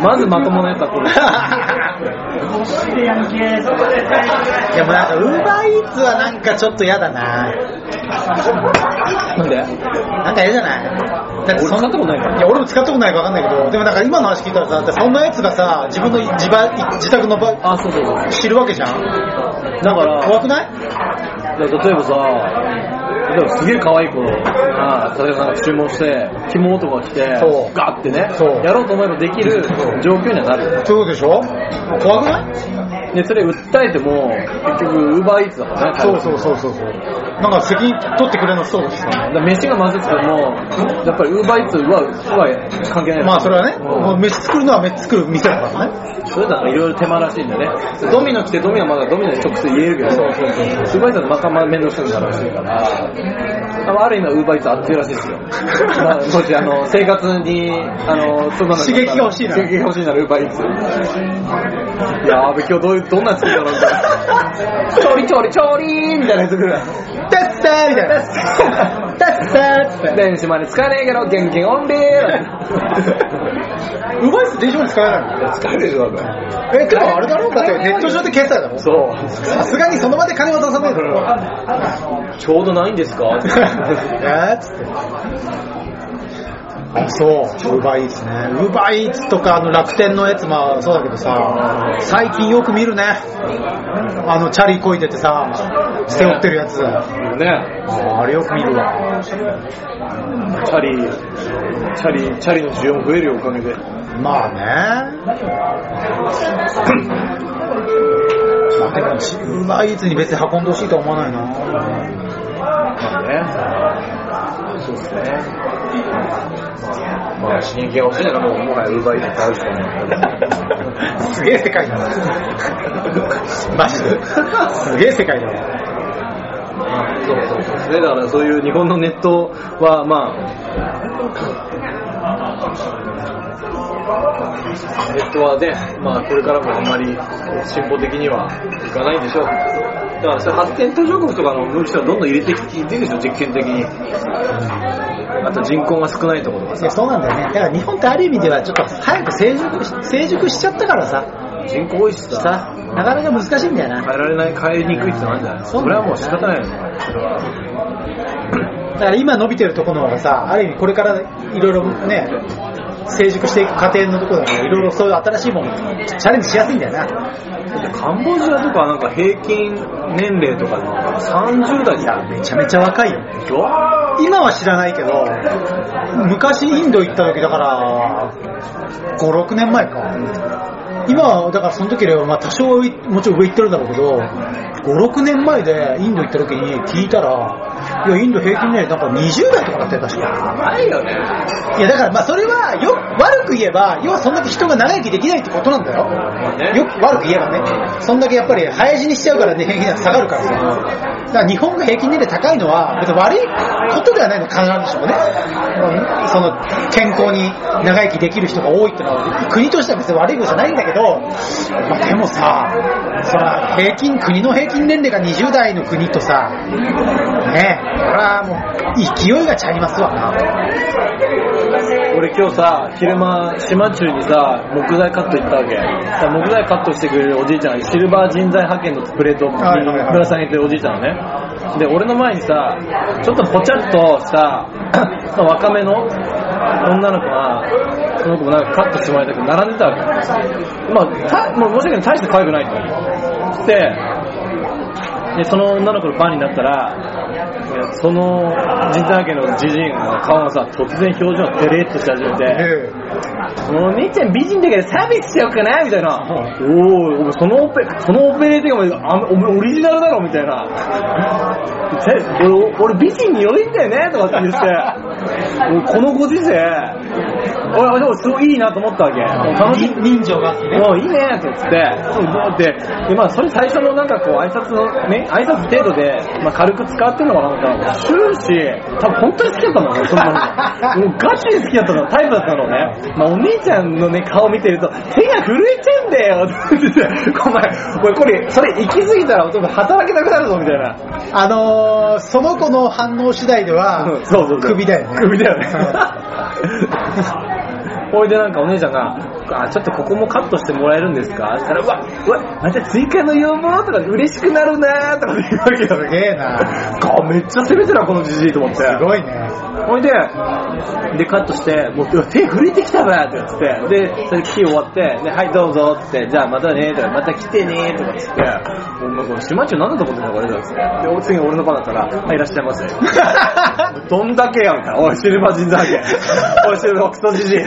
まずまともなやつはこれ。いやもうなんか、ウーバーイーツはなんかちょっと嫌だな。なんで？なんか嫌じゃない？だってそん俺使ったことないから。いや、俺も使ったことないからわかんないけど、でもなんか今の話聞いたらさ、だってそんなやつがさ、自分の自ば自宅の場あ、そうそうそう。知るわけじゃん。だから、怖くない？例えばさ、例えばすげえ可愛い子が、例えばなんか注文して、紐とか来てそ、う。ガーってねそう、やろうと思えばできる状況にはなるよ。そうでしょ？怖くない？で、それ訴えても、結局、ウーバーイーツだからね。そうそうそうそうそう。なんか責任取ってくれなそうですよね。だ飯がまずくても、やっぱりウーバーイーツは、は関係ない。まあそれはね、うんもう飯作るのは飯作る店だからね。それだからいろいろ手間らしいんだよね。ドミノ来てドミノはまだドミノに直接言えるけど、そうそうそう。ウーバーイーツはまたまあ面倒くさくなるらしいから、あある意味ウーバーイーツ熱いらしいですよ。まあ、もしあの、生活に、あの、そんなの刺激が欲しいな刺激が欲しいならウーバーイーツ。いやー、阿部今日どういう、どんなやつ来るんだろうみたいな。チョリチョリチョリーみたいなやつ来る。タッサーみたいな。タッサーって。電子マネー使えねえけど、現金オンリーうまいっす電子マネー使えないの使えるでしょ、だって。え、けどあれだろ？だってネット上で決済だろそう。さすがにその場で金渡さないだろ。ちょうどないんですか？えーっつって。あ、そう。ウーバーイーツね。ウーバーイーツとかあの楽天のやつもそうだけどさ、最近よく見るね。あの、チャリこいでてさ、背負ってるやつ。あね。あれよく見るわ。チャリ、チャリ、チャリの需要も増えるよ、おかげで。まあね。まあでも、ウーバーイーツに別に運んでほしいとは思わないな。まあね。そうですね。まあ、刺激が欲しいならもう、もはやウーバーイーツ買うしかない。すげえ世界だな。マジですげえ世界だな。そうそうそうで。だからそういう日本のネットは、まあ、ネットはね、まあこれからもあんまり進歩的にはいかないんでしょう。だから発展途上国とかの人はどんどん入れてきてるでしょ、実験的に。あと人口が少ないところとかいや、さ。そうなんだよね。だから日本ってある意味ではちょっと早く成熟し成熟しちゃったからさ、人口多いしさ、さ、なかなか難しいんだよな。変えられない、変えにくいってのあるんじゃない？それはもう仕方ないよね。だから今伸びてるところの方がさ、ある意味これからいろいろね、成熟していく過程のところだから、いろいろそういう新しいものチャレンジしやすいんだよな。カンボジアとかなんか平均年齢とかでなんか30代いや、めちゃめちゃ若いよ。でしょ今は知らないけど、昔インド行った時だから、5、6年前か。今は、だからその時よりは、まあ多少もちろん上行ってるんだろうけど、5、6年前でインド行った時に聞いたら、いや、インド平均年齢なんか20代とかだったよ、確か。ないよね。いや、だからまあそれは、よ、悪く言えば、要はそんだけ人が長生きできないってことなんだよ。ねよく悪く言えばね。そんだけやっぱり早死にしちゃうからね、平均年齢下がるからさ。だから日本が平均年齢高いのは、別に悪いことではないの、必ずしもね。うんその、健康に長生きできる人が多いってのは、国としては別に悪いことじゃないんだけど、まあでもさ、そら、平均、国の平均年齢が20代の国とさ、ねえ、これはもう、勢いがちゃいますわな。俺今日さ、昼間、島中にさ、木材カット行ったわけ。さ木材カットしてくれるおじいちゃんがシルバー人材派遣のプレートぶら下げてるおじいちゃんのね。で、俺の前にさ、ちょっとぽちゃっとした、まあ若めの女の子が、その子もなんかカットしてもらいたくて並んでたわけ。まあ、たもう申し訳ない、大して可愛くないと。で、で、その女の子のファンになったら、その人材派遣のじじいの顔がさ、突然表情がデレッとし始めて、えお姉ちゃん美人だけどサービスしようかなみたいな。おお、そのオペ、そのオペレーティングお前あお前オリジナルだろみたいな。て俺、俺美人に良いんだよねとかって言って、俺このご時世、俺、でもすごいいいなと思ったわけ。楽しい。人情があってね。もういいねって言って、そうで、で、まあ、それ最初のなんかこう、挨拶のね、挨拶程度で、まあ、軽く使ってんのかなと思ったら、終始、多分本当に好きだったんだね、そんなの。もうガチで好きだったの、タイプだったのね。まあ、お姉ちゃんのね、顔見てると、手が震えちゃうんだよって言ってて、お前、俺これ、それ行き過ぎたら、俺働けなくなるぞ、みたいな。あのー、その子の反応次第では、そうそうそう。首だよね。首だよね。ほいでなんかお姉ちゃんが、あ、ちょっとここもカットしてもらえるんですか？そしたら、うわ、うわ、また追加の要望とか嬉しくなるなとか言うわけよ。すげえな。あ めっちゃ攻めてるな、このじじいと思って。すごいね。ほいで、で、カットして、もう手震えてきたわって言って、で、それ聞き終わって、で、はい、どうぞって、じゃあまたねとか、また来てねとかっつって、もうなんか、島中なんだと思ってんだこれだっつって。で、お次俺の番だったら、はい、いらっしゃいませ。どんだけやみたいな。おい、シルバー人材派遣。おい、シルバークソじじい。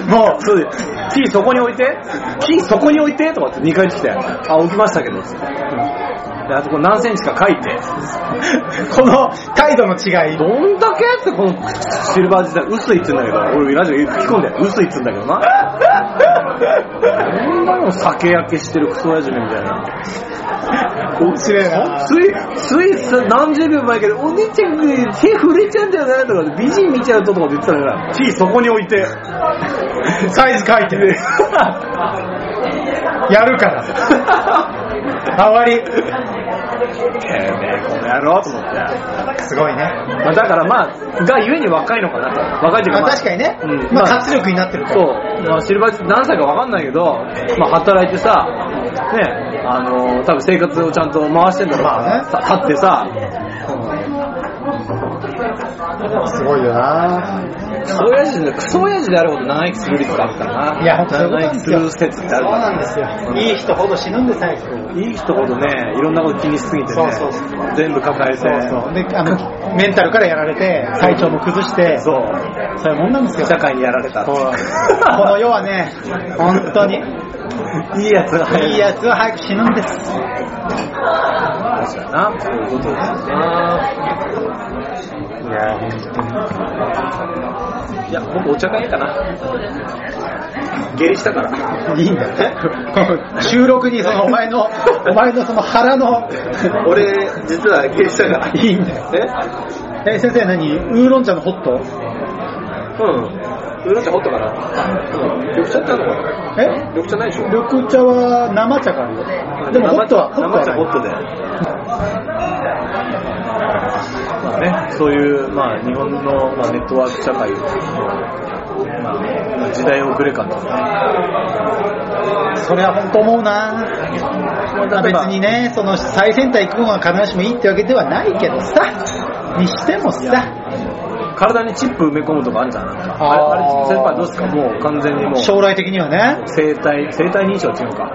もう、そうで、キーそこに置いて、キーそこに置いて。とかって2回来て、あ、置きましたけど。で、あとこれ何センチか書いて、この態度の違い。どんだけってこのシルバー時代、薄いって言うんだけど、俺ラジオ吹き込んで、薄いって言うんだけどな。こんなの酒焼けしてるクソ親父みたいな。面白いな。つい、ついさ何十秒前けど、お姉ちゃん手震えちゃうんだよなとか、美人見ちゃうととか言ってたから、T そこに置いて。サイズ書いてる。やるから。あわり。てめえ、この野郎と思って。すごいね。まあ、だからまあ、がゆえに若いのかなと。若いっていうか、まあまあ、確かにねうん。まあまあ活力になってるから。そう、まあ、シルバー何歳かわかんないけど、まあ、働いてさ、ね、あのー多分生活をちゃんと回してんだろうまあねさ立ってさ、すごいよな。クソ親父で、クソ親父であるほど長生きする率があるからな。いや、長生きす。る説ってあるそうからなんですよ。いい人ほど死ぬんです、早く。いい人ほどね、いろんなこと気にしすぎてね、そうそう全部抱えて、そうそう。で、あの、メンタルからやられて、体調も崩して、そうそういうもんなんですよ。社会にやられた。この世はね、本当に、いいやつが入る。いいやつは早く死ぬんです。確かにな。そういうことだよな。いや、いや、僕お茶会かな。下痢したから。いいんだよ収録にそのお前の、お前のその腹の、俺、実は下痢したから。いいんだよ。え？え、先生何？ウーロン茶のホット？うん。ウーロン茶ホットかな。うん。緑茶ってあるのかなえ？緑茶ないでしょ緑茶は生茶があるよ。でもホットは、ホットは生茶ホットで。もね、そういう、まあ、日本の、まあ、ネットワーク社会の、まあ、まあ時代遅れ感とかね。それは本当思うなまあ別にね、その最先端行くのが必ずしもいいってわけではないけどさ、にしてもさ、体にチップ埋め込むとかあるじゃん、なんか。あれ、あれ先輩どうですか？もう完全にもう、将来的にはね。生体、生体認証っていうのか。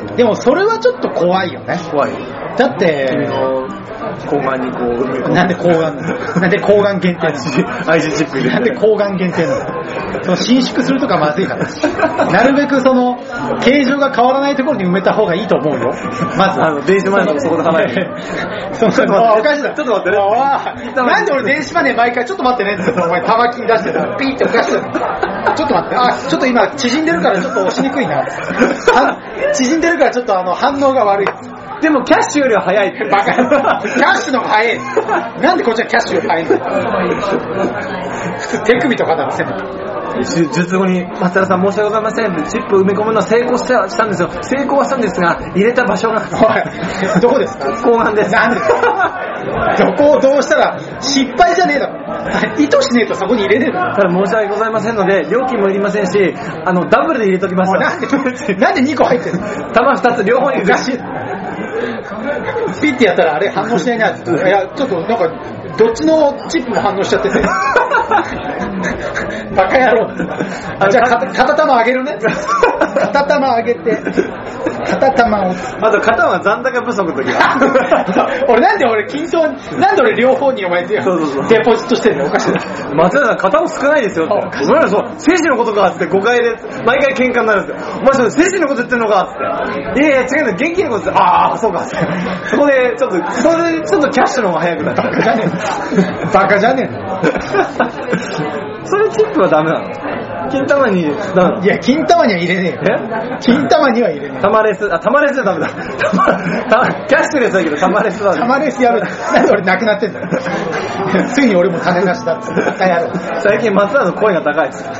うん、でもそれはちょっと怖いよね。怖い。だって、君の睾丸にこう埋め込む。なんで抗がん、なんで抗がん限定なの？IC チップ入れてなんで抗がん限定なの？その伸縮するとかまずいから。なるべくその、形状が変わらないところに埋めた方がいいと思うよ。まず。あの電子マネーのそこで離れてそうそおかしいだ。ちょっと待ってねなんで俺電子マネー毎回ちょっと待ってねってお前玉金出してたらピーっておかしいちょっと待って。あ、ちょっと今縮んでるからちょっと押しにくいな。は縮んでるからちょっとあの反応が悪い。でもキャッシュよりは早いって。バカ。キャッシュの方が早い。なんでこっちはキャッシュより早いの？普 通手首とかだろ、せめて。術後に、松原さん申し訳ございません。チップ埋め込むのは成功したしたんですよ。成功はしたんですが、入れた場所が、おい、どこですか？睾丸です。なんで？どこをどうしたら失敗じゃねえだろ。意図しねえとそこに入れねえだろ。ただ申し訳ございませんので、料金もいりませんし、あの、ダブルで入れときましおいた。なんで、なんで2個入ってんの？玉2つ両方におかしい。ピッてやったらあれ反応しないなって。いや、ちょっとなんか、どっちのチップも反応しちゃってて。バカ野郎。あじゃあ、か片玉上げるね。片玉上げて、片玉を。あと、肩は残高不足の時は。俺なんで俺均等に、なんで俺両方にお前デポジットしてんの？おかしいな。松原さん、肩も少ないですよって。お前らそう、精神のことかって誤解で、毎回喧嘩になるんですよ。お前それ精神のこと言ってんのかって。いやいや、違うんだよ、現金のことって、ああ、そうかって。そこで、ちょっと、それでちょっとキャッシュの方が早くなる。バカじゃねえの。バカじゃねえの。それチップはダメなの？金玉に、ダメいや、金玉には入れねえよ。え？金玉には入れねえ。玉レス、あ、玉レスはダメだ。玉、玉キャッシュレスだけど玉レスはダメ。玉レスやる。なんで俺なくなってんだよ。ついに俺も種なしだっつって。バカ野郎。最近松原の声が高いです。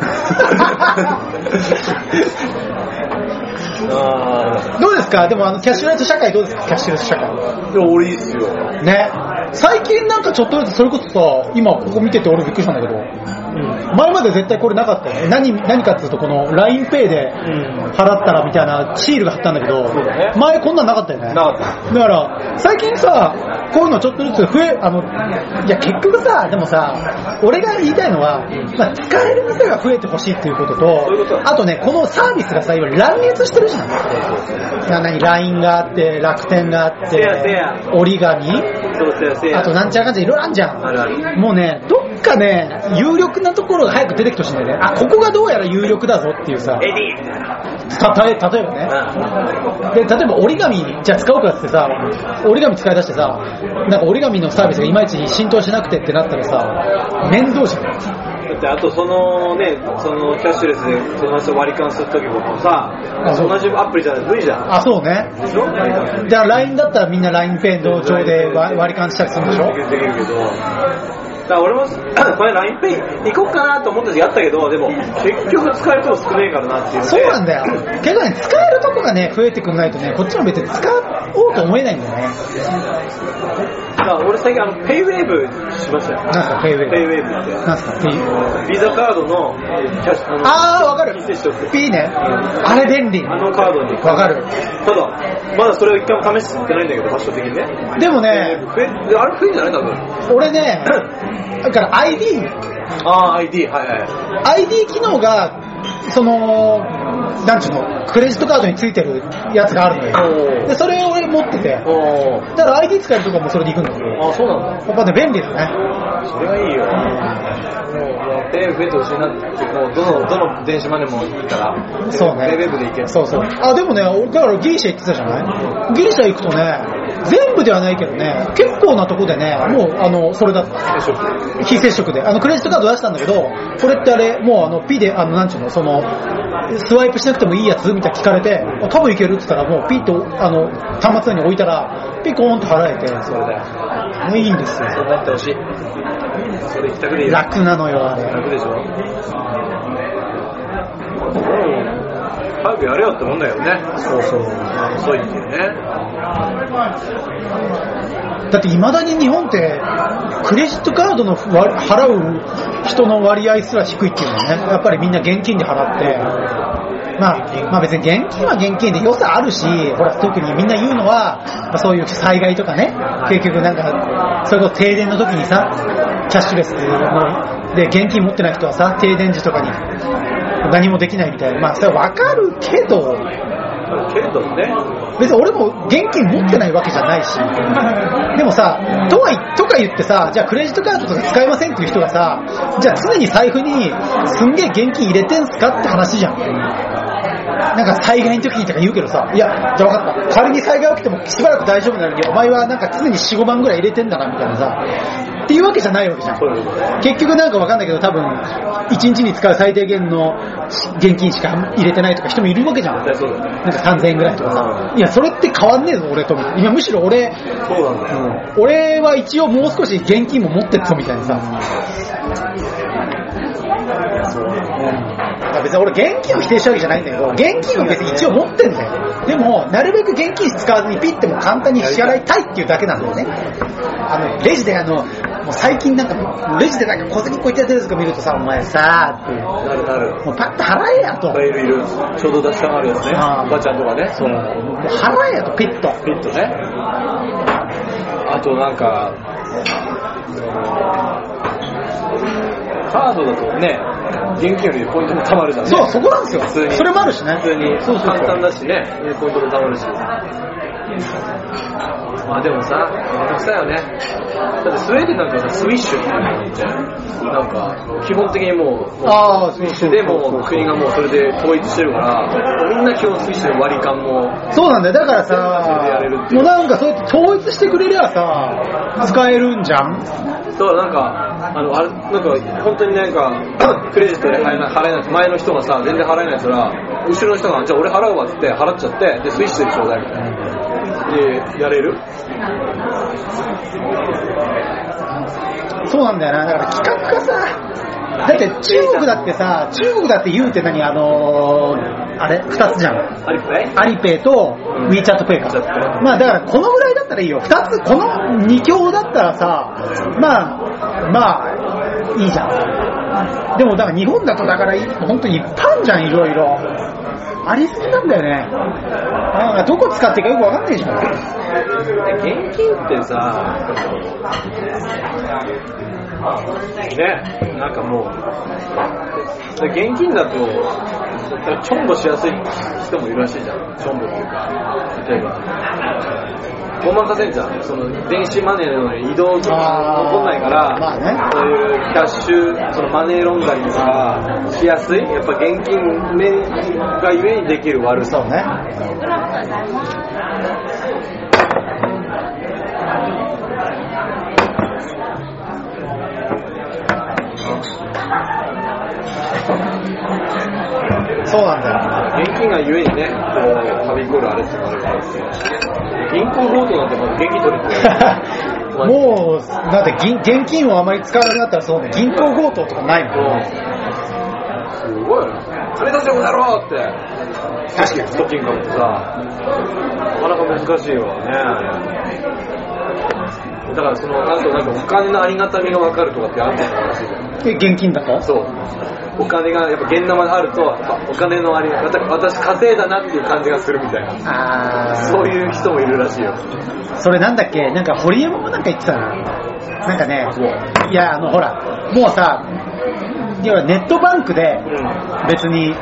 あどうですか？でもあの、キャッシュレス社会どうですか？キャッシュレス社会。あ。でも俺いいっすよ。ね。最近なんかちょっとずつそれこそさ、今ここ見てて俺びっくりしたんだけど、前まで絶対これなかったよね。何、何かっていうとこの LINEPay で払ったらみたいなシールが貼ったんだけど、前こんなんなかったよね。なかった。だから、最近さ、こういうのちょっとずつ増え、あの、いや結局さ、でもさ、俺が言いたいのは、まあ、使える店が増えてほしいっていうことと、あとね、このサービスがさ、今乱立してるじゃん。な何 ?LINE があって、楽天があって折り紙。あとなんちゃらかんちゃらいろいろあんじゃん。もうね、どっかね、有力なところが早く出てきてほしいんだよね。あ、ここがどうやら有力だぞっていうさ、エディみたいな。た例え例えばね。で、例えば折り紙、じゃあ使おうかってさ、折り紙使い出してさ、なんか折り紙のサービスがいまいち浸透しなくてってなったらさ、面倒じゃん。だってあとそのね、そのキャッシュレスで友達と割り勘するときもさ、同じアプリじゃないと無理じゃん。あ、そうね。でしょ？だから LINE だったらみんな LINEPay の上で割割り勘したりするんでしょ？できるけど。だから俺も、これ LINEPay 行こうかなと思った時あったけど、でも結局使えるとこ少ねえからなっていう。そうなんだよ。けどね、使えるとこがね、増えてくんないとね、こっちも別に使おうと思えないんだよね。だから俺最近あの、ペイウェーブしましたよ。なんすか、ペイウェイ。ペイウェーブって。なんすか、ペイビザカードのキャッシュ、あわかる。ピーね。あれ便利。あのカードに。わかる。ただ、まだそれを一回も試してないんだけど、場所的にね。でもね、あれ増えんじゃない？多分。俺ね、だから ID、ああ、ID、はいはい。ID 機能が、その、なんちゅうの、クレジットカードについてるやつがあるのよ。で、それを俺持ってて。だから ID 使えるとこはもうそれで行くんだけど、あ、そうなんだ。やっぱね、便利だね。それはいいよ。もう、ペイ増えてほしいなって、もう、どの、どの電子マネーもいいから。そうね。ペイウェーブで行け。そうそう。あ、でもね、俺だからギリシャ行ってたじゃない？ギリシャ行くとね、全部ではないけどね、結構なとこでね、もう、あの、それだった。非接触で。あの、クレジットカード出したんだけど、これってあれ、もうあの、P で、あの、なんちゅうの、その、スワイプしなくてもいいやつみたいな聞かれて、あ多分いけるって言ったら、もうピッと、あの、端末に置いたら、ピコーンと払えて、それで。もういいんですよ。そうなってほしい。それいい。楽なのよ、あれ。楽でしょ？早くやれよってもんだよね。そうそう。遅いってね。だって未だに日本って、クレジットカードの割払う人の割合すら低いっていうのね。やっぱりみんな現金で払って。まあ、まあ別に現金は現金で良さあるし、ほら、特にみんな言うのは、まあ、そういう災害とかね、結局なんか、それこそ停電の時にさ、キャッシュレスので現金持ってない人はさ、停電時とかに何もできないみたいな。まあそれはわかるけど、けれどもね、別に俺も現金持ってないわけじゃないし、でもさ、とはいとか言ってさ、じゃあクレジットカードとか使いませんっていう人がさ、じゃあ常に財布にすんげえ現金入れてんすかって話じゃん。なんか災害の時にとか言うけどさ、いや、じゃあ分かった。仮に災害起きてもしばらく大丈夫なのに、お前はなんか常に4、5万ぐらい入れてんだなみたいなさ、っていうわけじゃないわけじゃん。結局なんかわかんないけど多分、1日に使う最低限の現金しか入れてないとか人もいるわけじゃん。なんか3000円ぐらいとかさ。いや、それって変わんねえぞ、俺と。いや、むしろ俺、そうなん。俺は一応もう少し現金も持ってっとみたいなさ。別に俺現金を否定したわけじゃないんだけど、現金は別に一応持ってんだよ。でも、なるべく現金使わずにピッても簡単に支払いたいっていうだけなんだよね。あの、レジであの、もう最近なんか、レジでなんか小銭こういったやつとか見るとさ、お前さ、って、なるなる。もうパッと払えやと。いるいる。ちょうど出したがるやつね。おばちゃんとかね。そう。もう払えやと、ピッと。ピッとね。あとなんか、カードだとね、現金よりポイントも貯まるじゃんね。そう、そこなんですよ。普通に。それもあるしね。普通に。そうそうそう簡単だしね。ポイントも貯まるし。まあでもさ、めんどくさいよね。だってスウェーデンなんかさ、スウィッシュっていうのがあって、なんか、基本的にもう、ああ、スウィッシュでもう国がもうそれで統一してるから、みんな基本スイッシュで割り勘も、そうなんだよ。だからさ、もうなんかそうやって統一してくれりゃさ、使えるんじゃん。だからなんか、あの、あれ、なんか、本当になんか、クレジットで払えない、払えない、前の人がさ、全然払えないやつら、後ろの人が、じゃあ俺払うわって言って、払っちゃって、で、スイッシュでちょうだいみたいな。で、やれる？そうなんだよな。だから企画がさ、だって中国だってさ、中国だって言うて何？あのー、あれ？二つじゃん。アリペイ？と WeChatPay か。まあだからこのぐらいだったらいいよ。二つ、この二強だったらさ、まあ、まあ、いいじゃん。でもだから日本だとだから本当にいっぱいあるじゃん、いろいろ。ありすぎなんだよね。あどこ使っていいかよくわかんないじゃん。現金ってさ、ね、なんかもう、現金だと、ちょんぼしやすい人もいるらしいじゃん。チョンボっていうか、例えば、ごまかせんじゃん。その電子マネーの移動とかあー起こんないから、まあねそういうキャッシュ、そのマネーロンダリングとかしやすい。やっぱ現金面がゆえにできる悪さ。そうね。そうなんだよ。現金がゆえにね、こう、はびこるあれってのがあるから銀行強盗なんてまず現金取りに行くよもう、だって銀現金をあまり使わなくなったらそうね、銀行強盗とかないもん。すごいな。金出せよ、この野郎って。確かにストッキング買ってさ、なかなか難しいわね。だからその、なんとなくお金のありがたみが分かるとかってあるのらしいじゃん。え現金だとそう。お金が、やっぱ現生であると、あお金のありがた私稼いだなっていう感じがするみたいな。あそういう人もいるらしいよ。それなんだっけ？なんか堀江もなんか言ってたな。なんかね、いや、あの、ほら、もうさ、要はネットバンクでうん。別に、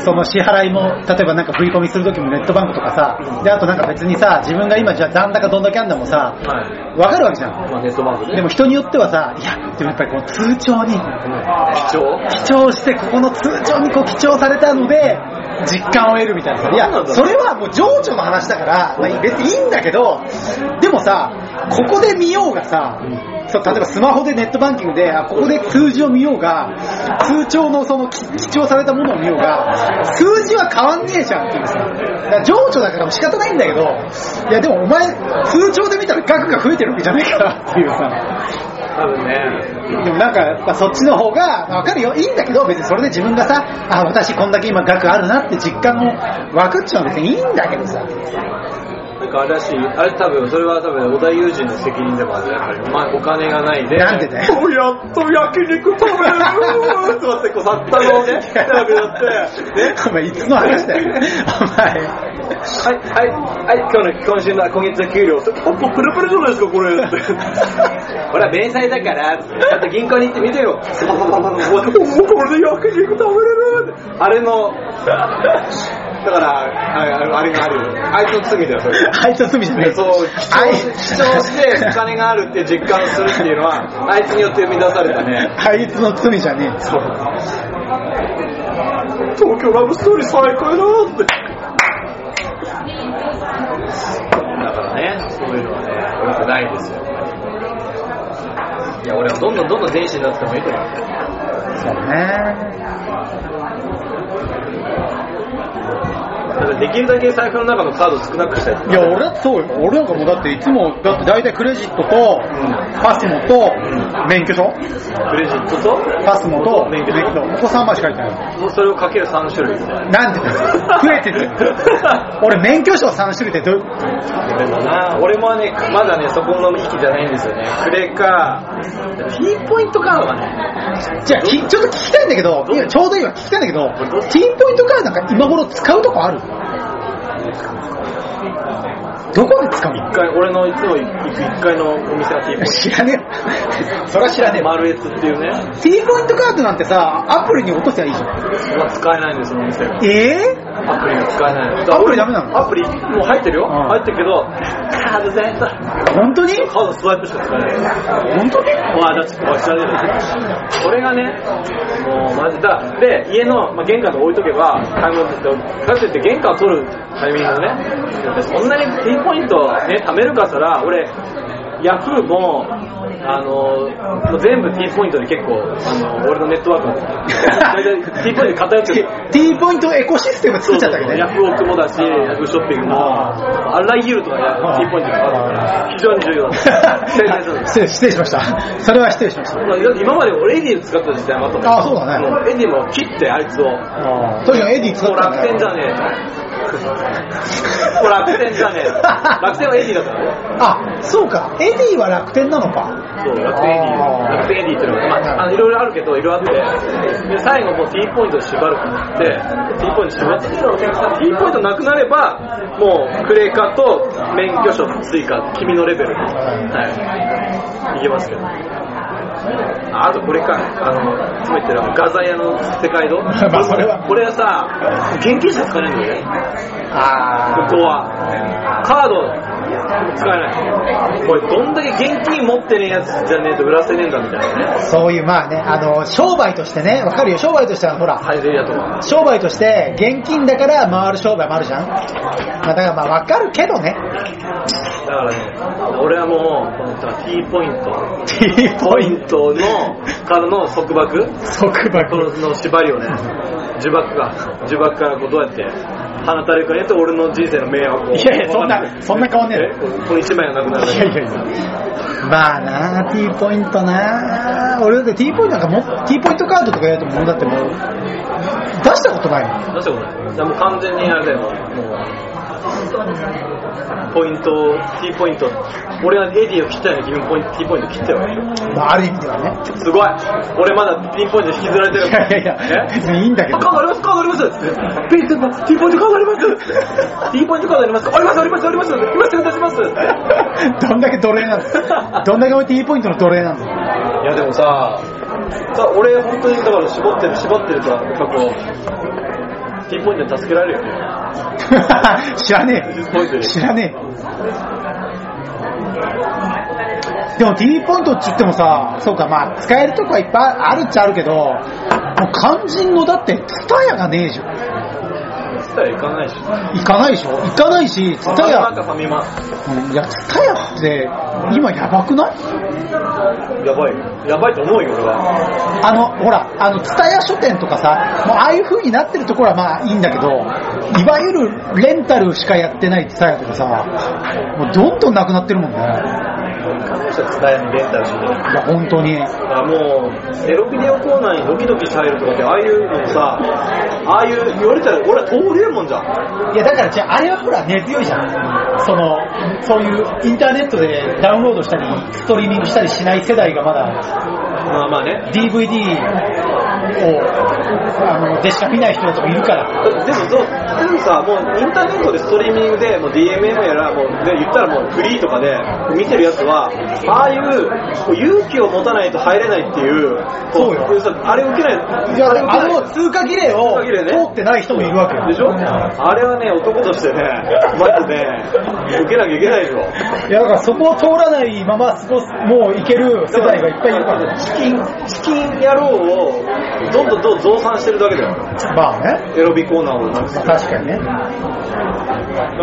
その支払いも、例えばなんか振り込みするときもネットバンクとかさ、で、あとなんか別にさ、自分が今じゃあ残高どんだけあんだもさ、はい。わかるわけじゃん。まあネットバンクね。でも人によってはさ、いや、でもやっぱりこの通帳に、記帳して、ここの通帳にこう記帳されたので、実感を得るみたいなさ。いやそれはもう情緒の話だから、まあ、別にいいんだけど、でもさ、ここで見ようがさ、そう例えばスマホでネットバンキングで、あここで数字を見ようが、通帳のその記記帳されたものを見ようが、数字は変わんねえじゃんっていうさ。だ情緒だから仕方ないんだけど、いやでもお前、通帳で見たら額が増えてるわけじゃないからっていうさ。多分ね。でもなんか、やっぱそっちの方が、わかるよ。いいんだけど、別にそれで自分がさ、あ、私こんだけ今額あるなって実感も分かっちゃうの別にいいんだけどさ。なんかあれだし、あれ多分、それは多分、小田裕二の責任でもある。やっぱり、まあ、お金がないで。なんでだよ。おやっと焼肉食べれるとかって、こう、たったのね、やって、ね。お前いつの話だよ。お前。はい、はい、はい、今日の、今週の、今月の給料、あ、もうプルプルじゃないですか、これ。って。ほら、明細だから、あと銀行に行って見てよ。おこれで焼肉食べれるあれの、だから、あれあれがあるよ。あいつの罪だよ、それ。あいつの罪じゃねえ。そう、主張主張してお金があるって実感するっていうのは、あいつによって生み出されたね。あいつの罪じゃねえ。そう。東京ラブストーリー最高やなって。だからね、そういうのはね、良くないですよ。いや、俺はどんどんどんどん電子になってもいいと思う。そうね。からできるだけ財布の中のカード少なくしたいいや、俺だってそうよ。俺なんかもうだっていつも、だって大体クレジットと、パスモと、免許証。クレジットと、パスモと、免許証。ここ3枚しか入ってない。もうそれをかける3種類。な。なんでだよ。増えてる。よ。俺免許証3種類ってどう？いうでもな、俺もね、まだね、そこの域じゃないんですよね。クレカ、T ポイントカードがね、じゃあ、きちょっと聞きたいんだけど、いやちょうどいいわ、聞きたいんだけど、T ポイントカードなんか今頃使うとこある？よろしくお願いします。どこで使うの？一回、俺のいつも行く一回のお店が T ポイント。知らねえよ。それは知らねえわ。マルエツっていうね、T ポイントカードなんてさ、アプリに落とせばいいじゃん。それは使えないんです、そのお店が。えアプリが使えないの。アプリダメなの？アプリ、もう入ってるよ。うん入ってるけど、カードで、ぇ本当に？カードスワイプしか使えない。本当に？まあ、だって、知らねえよこれがね、もう、マジだ。で、家の、まあ、玄関に置いとけば、買い物って、かといって玄関を取るタイミングでね、そんなにポイントね、貯めるかしたら、俺、ヤフーも、あの、もう全部 T ポイントで結構、あの、俺のネットワーク、大体 T ポイント偏ってる。T ポイントエコシステム作っちゃったわけね。ヤフオクもだし、ヤフーショッピングも、あらゆるとかや T ポイントがあるから、非常に重要 だ。失礼しました。それは失礼しました。今まで俺エディ使った時代もあったあそうだねもエディも切ってあいつを。もとにかくエディ使うった楽天じゃねえ。も う楽天じゃねえ。楽天はエディだからね。あ、そうか。エディは楽天なのか。そう、楽天エディ。楽天エディっていうのが、まあ、あのいろいろあるけど、いろいろあって、で、最後もう T ポイントで縛るからって、T ポイント縛って、T ポイントなくなれば、もう、クレカと免許証追加、君のレベルで。はい。いけますけど。ああとこれか、あの、詰めてるあの画材屋の世界堂。まあそれは。これはさ、現金しか使えないんだよね。あここは。カード使えない。これどんだけ現金持ってねえやつじゃねえと売らせねえんだみたいなね。そういう、まあね、あの、商売としてね、わかるよ、商売としては、ほら、ハイゼリアとか。商売として、現金だから回る商売もあるじゃん。まあ、だからまあ、わかるけどね。だからね、俺はもう、このさ T ポイント。T ポイントの、からの束縛？束縛の縛りをね、呪縛が、呪縛からこうどうやって放たれるかによって俺の人生の迷惑を。いやいやそんなそんな変わんねええこの一枚がなくなるいやいやいや。まあな T ポイントな俺だって T ポイントなんかも、T ポイントカードとかやるともうだってもう、出したことないもん。出したことない。もう完全にあれだよ、もう。ポイント、T ポイント。俺はエディを切ったように君もポイント T ポイント切ったよ。まあ、ある意味ではね。すごい。俺まだ T ポイント引きずられてる。いやいやいやえ別にいいんだけどあカードあります、カードありますって。ピッて、T ポイントカードあります !T ポイントカードありますあります、あります、あります今すぐ出しますどんだけ奴隷なの？どんだけ俺 T ポイントの奴隷なのいやでもさ、さ俺本当にだから絞ってる、絞ってると、やっぱこう、T ポイントに助けられるよね。知らねえ。知らねえ。でも T ポイントって言ってもさ、そうか、まあ、使えるとこはいっぱいあるっちゃあるけど、もう肝心のだって、ツタヤがねえじゃん。つったら行かないし。行かないでしょ？行かないし、ツタヤ、なんかファミマ。うんいや、ツタヤって、今やばくない？やばいよ。やばいと思うよ、俺は。あの、ほら、あの、ツタヤ書店とかさ、もうああいう風になってるところはまあいいんだけど、いわゆるレンタルしかやってないツタヤとかさ、もうどんどんなくなってるもんね。伝えにレンタルし。いや、本当に。だからもう、エロビデオコーナーにドキドキされるとかって、ああいうのさ、ああいう言われたら俺は通れるもんじゃん。いや、だからじゃあ、あれはほら、根強いじゃん。その、そういうインターネットでダウンロードしたり、ストリーミングしたりしない世代がまだ、まあまあね。DVD を、あの、でしか見ない人とかいるから。でもでもさ、もうインターネットでストリーミングで、もう DMM やら、もう、で言ったらもうフリーとかで見てるやつは、ああいう、こう勇気を持たないと入れないっていう、こそうよさあれ受けない、じゃあ、の通過儀礼を通ってない人もいるわけよ。でしょ？あれはね、男としてね、マジで、受けなきゃいけないよ。いや、だからそこを通らないまま過ごす、もういける世代がいっぱいいるからね。チキン、チキン野郎を、どんどんどん増産してるだけだよ。まあね。エロビコーナーを確かにね。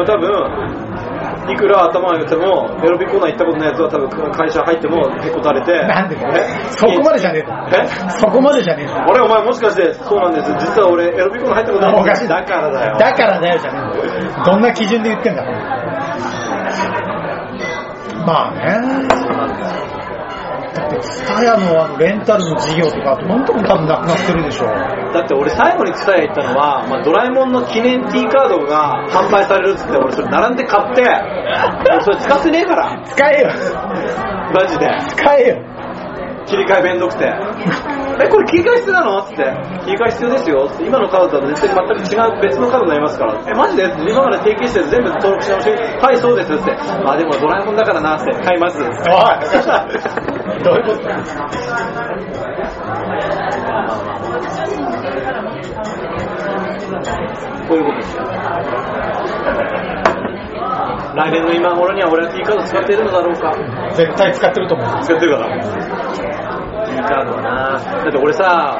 多分、いくら頭上げても、エロビコーナー行ったことないやつは多分会社入ってもへこたれて。なんでだよえ？そこまでじゃねえだえ？そこまでじゃねえだ俺お前もしかして、そうなんです。実は俺エロビコーナー入ったことないおかしいだからだよ。だからだよじゃねえどんな基準で言ってんだまあね。だって、ツタヤのあのレンタルの事業とか、どんどん多分なくなってるでしょ。だって俺最後に伝え行ったのは、まあ、ドラえもんの記念 T カードが販売されるっつって俺それ並んで買って、俺それ使ってねえから、使えよマジで。使えよ切り替えめんどくて。え、これ切り替え必要なの？って。切り替え必要ですよって。今のカードとは絶対全く違う別のカードになりますから。え、マジで？今まで提携して全部登録し直しはい、そうですって。まあでもドラえもんだからなって。買います。おいどういうことだこういうことですよ。来年の今頃には俺は T カード使っているのだろうか。絶対使ってると思う。使ってるから。ードはなだって俺さ、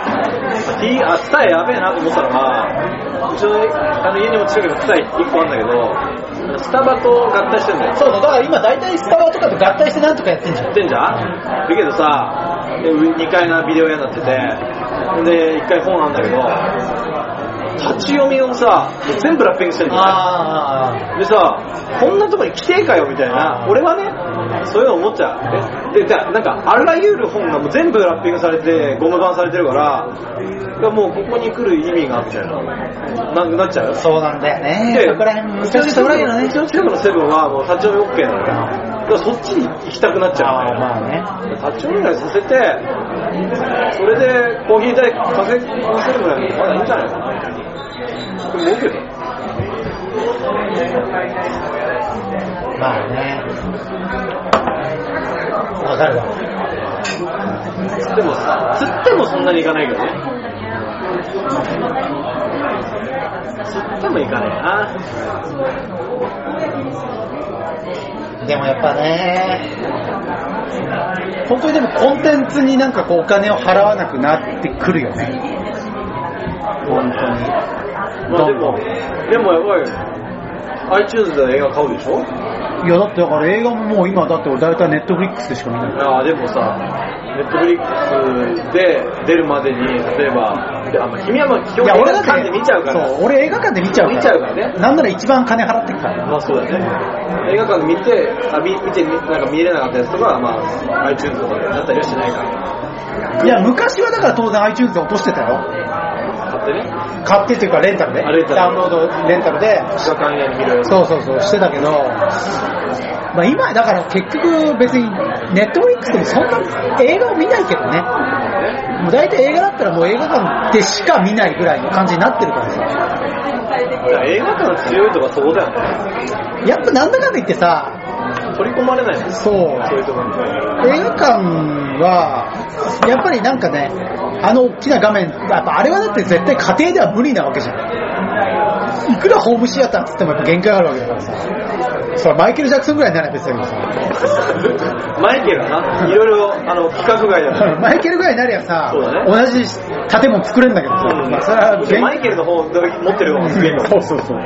T、あ、スタイやべえなと思ったのが、うちのあの家にも近くにスタイ1個あるんだけど、スタバと合体してんだよ。そうだ、だから今大体スタバとかと合体してなんとかやってんじゃんや。ってんじゃんだけどさ、2階がビデオ屋になってて、で、1階本あんだけど、立ち読みをさ、全部ラッピングしてんじゃん。あでさ、こんなとこに来てえかよみたいな、俺はね、そういうの思っちゃう。え？で、じゃあなんか、あらゆる本がもう全部ラッピングされて、ゴム版されてるから、もうここに来る意味が、みたいな、ななっちゃう。そうなんだよね。でそこら辺難しいところだけどねう。ちの近くのセブンはもう立ち読み OK なのよ。だからそっちに行きたくなっちゃうのよ。まあね。立ち読みぐらいさせて、それでコーヒー代稼ぎませるぐらいのまだいいんじゃないかな。と思うけど。まあね。わかるわ。でもさ、釣ってもそんなにいかないけどね。釣ってもいかないな。でもやっぱね、本当にでもコンテンツになんかこうお金を払わなくなってくるよね。本当に。まあでも、でもやばい。iTunes で映画買うでしょ？いやだってだから映画ももう今だって俺大体ネットフリックスでしか見ない。ああ、でもさ、ネットフリックスで出るまでに、例えば、であまあ君はまあ基本映画館で見ちゃうから。そう、俺映画館で見ちゃうから。見ちゃうからねなんなら一番金払ってくから。まあそうだよね。映画館で見て、あ見見て、なんか見れなかったやつとかは、まあ、iTunes とかでだったりはしないから。いや、昔はだから当然 iTunes で落としてたよ。買ってね。買ってっていうかレンタルで。あレンタルダウンロードレンタルで。そうそうそう、してたけど、まあ今、だから結局別にネットフリックスでもそんな映画を見ないけどね。もう大体映画だったらもう映画館でしか見ないぐらいの感じになってるからさ。映画館強いとかそこだよね。やっぱなんだかんだ言ってさ、取り込まれない。そう、そういうところに。映画館は、やっぱりなんかね、あの大きな画面、やっぱあれはだって絶対家庭では無理なわけじゃん。いくらホームシアターっつってもやっぱ限界があるわけだからさ。それマイケル・ジャクソンぐらいになら別だけどさ。マイケルはな、いろいろ、あの、規格外だよ。マイケルぐらいになりゃさ、ね同じ建物作れるんだけどさ、まあそれは限マイケルの方、持ってる方がすげえの。そうそうそう。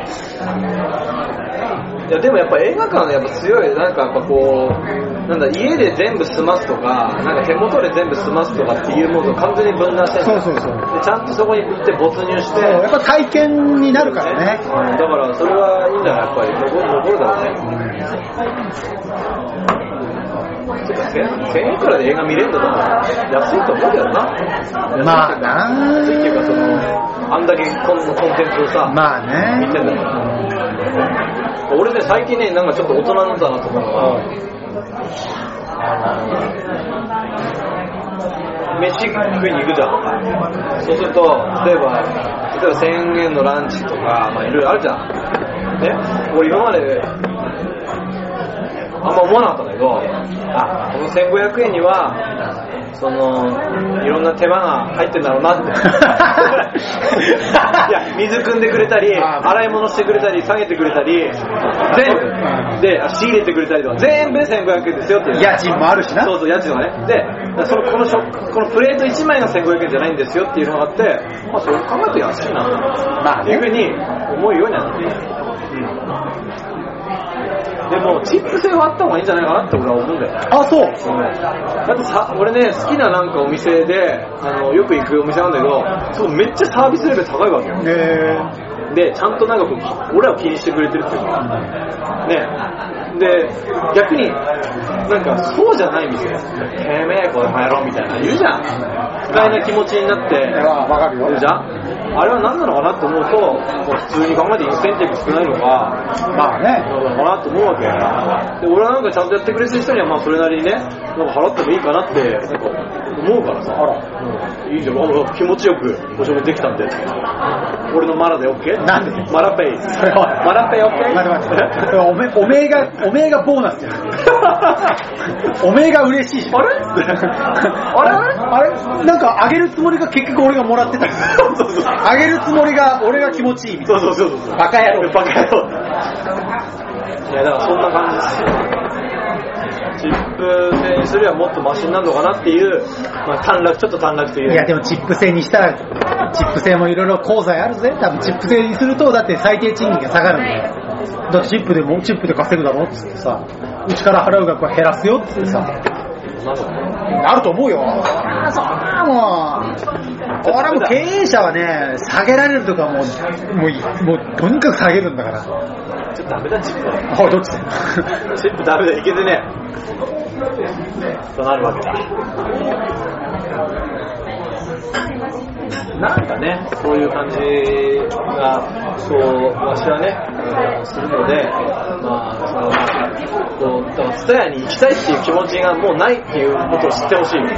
いやでもやっぱ映画館はやっぱ強い、なんかやっぱこう、なんだ、家で全部済ますとか、なんか手元で全部済ますとかっていうものを完全に分断してるそうそうそう。でちゃんとそこに行って没入して、やっぱ体験になるからね。だからそれはいいんじゃないやっぱり残る残るだろうね。てか1000円くらいで映画見れるんだったら安いと思うけどな。まあな安いっていうかその、あんだけコンコンテンツをさ、まあね見てんだから。俺ね、最近ね、なんかちょっと大人なんだなと思うのが、飯食いに行くじゃん。そうすると、例えば、例えば1000円のランチとか、まあいろいろあるじゃん。ね？俺今まで、あんま思わなかったんだけど、あ、この1500円には、その、いろんな手間が入ってんだろうなって。いや、水汲んでくれたり、あ洗い物してくれたり、下げてくれたり、全部、で、仕入れてくれたりとか、全部で1500円ですよって。家賃もあるしなそうそう、家賃がね。で、そのこの食このプレート1枚が1500円じゃないんですよっていうのがあって、まあ、それ考えると安いな、まあっていうふうに思うようになって。でも、チップ制はあった方がいいんじゃないかなって俺は思うんだよね。あ、そう。だってさ、俺ね、好きななんかお店で、あの、よく行くお店なんだけど、そうめっちゃサービスレベル高いわけよ。えで、ちゃんとなんかこう、俺らを気にしてくれてるっていうか、ね。で、逆に、なんかそうじゃない店、てめえこれやろうみたいな言うじゃん。不快な気持ちになって、ー、わかるよ言うじゃん。あれは何なのかなって思うと、もう普通に考えてインセンティブ少ないのが、まあね。なのかなと思うわけよ。で、俺はなんかちゃんとやってくれてる人には、まあそれなりにね、なんか払ってもいいかなって、なんか思うからさ。あらうんいいじゃん、あ気持ちよくお食事できたんで。俺のマラで OK? なんで？マラペイ。それはマラペイ OK? 待って待って。おめ、おめえが、おめえがボーナスや。おめえが嬉しいじゃん。あれ？あれ？あれ？なんかあげるつもりが結局俺がもらってた。あげるつもりが俺が気持ちいいみたいそうそうそうそう。バカ野郎バカ野郎。いや、だからそんな感じですよ。チップ制にすればもっとマシになるのかなっていう、まあ短絡、ちょっと短絡という。な。いやでもチップ制にしたら、チップ制もいろいろ功罪あるぜ。多分チップ制にすると、だって最低賃金が下がるんだよ。だってチップでも、チップで稼ぐだろっつってさ、うちから払う額は減らすよっつってさ、なると思うよ。ああ、そんなもう、俺はもう経営者はね、下げられるとかもう、もう、もうとにかく下げるんだから。ちょっとダメだ、チップは。おい、どっち？チップダメだ、いけてねえ。となるわけだ。なんかね、そういう感じが、そう、わしはね、するので、まあ、その、こう、だから、ツタヤに行きたいっていう気持ちがもうないっていうことを知ってほしい。ね。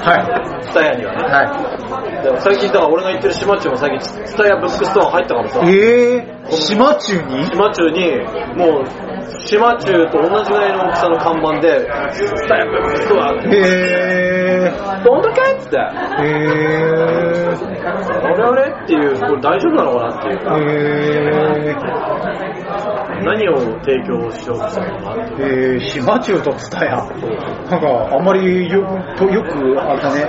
はい。ツタヤにはね。はだから最近、だから俺が言ってる島忠も最近、ツタヤブックストア入ったからさ。い。えー、島忠に？島忠に、もう、島忠と同じぐらいの大きさの看板で、ツタヤブックストアって、えどんだけっつって、ー、えー、あれあれ？っていう、これ大丈夫なのかなっていうか、え何を提供しようとしたのかえー、島中とツタヤ。なんか、あんまりよとよく、あれだね、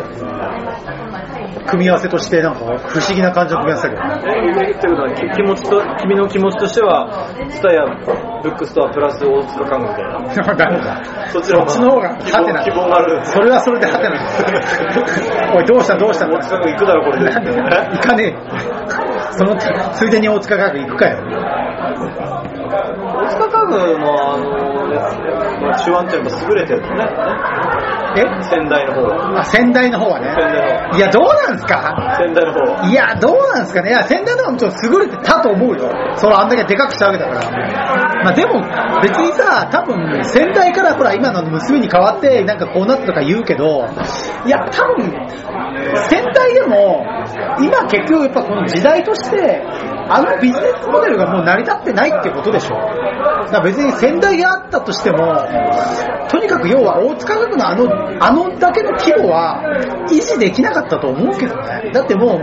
組み合わせとして、なんか、不思議な感じの組み合わせだけどね。え、言ってことは、き気持ちと、君の気持ちとしては、スタヤブックストアプラス大塚家具みたいな。だそっちの方が希ハテナ望希望がある。それはそれでハテナおい、どうしたどうした大塚家具行くだろ、これで。行かねえよ。そのつ、ついでに大塚家具行くかよ。大塚家具のあの、ね、まあ、手腕ってやっぱ優れてるのね。え？仙台の方は。あ、仙台の方はね。仙台のいや、どうなんすか？方。仙台の方は。いや、どうなんすかね？いや、仙台の方もちょっと優れてたと思うよ。そのあんだけでかくしたわけだから。まあでも、別にさ、多分、仙台からほら、今の娘に変わって、なんかこうなったとか言うけど、いや、多分、仙台でも、今結局やっぱこの時代として、あのビジネスモデルがもう成り立ってないってことでしょ。だから別に仙台があったとしても、とにかく要は大塚家具のあの、あのだけの規模は維持できなかったと思うけどね。だってもう、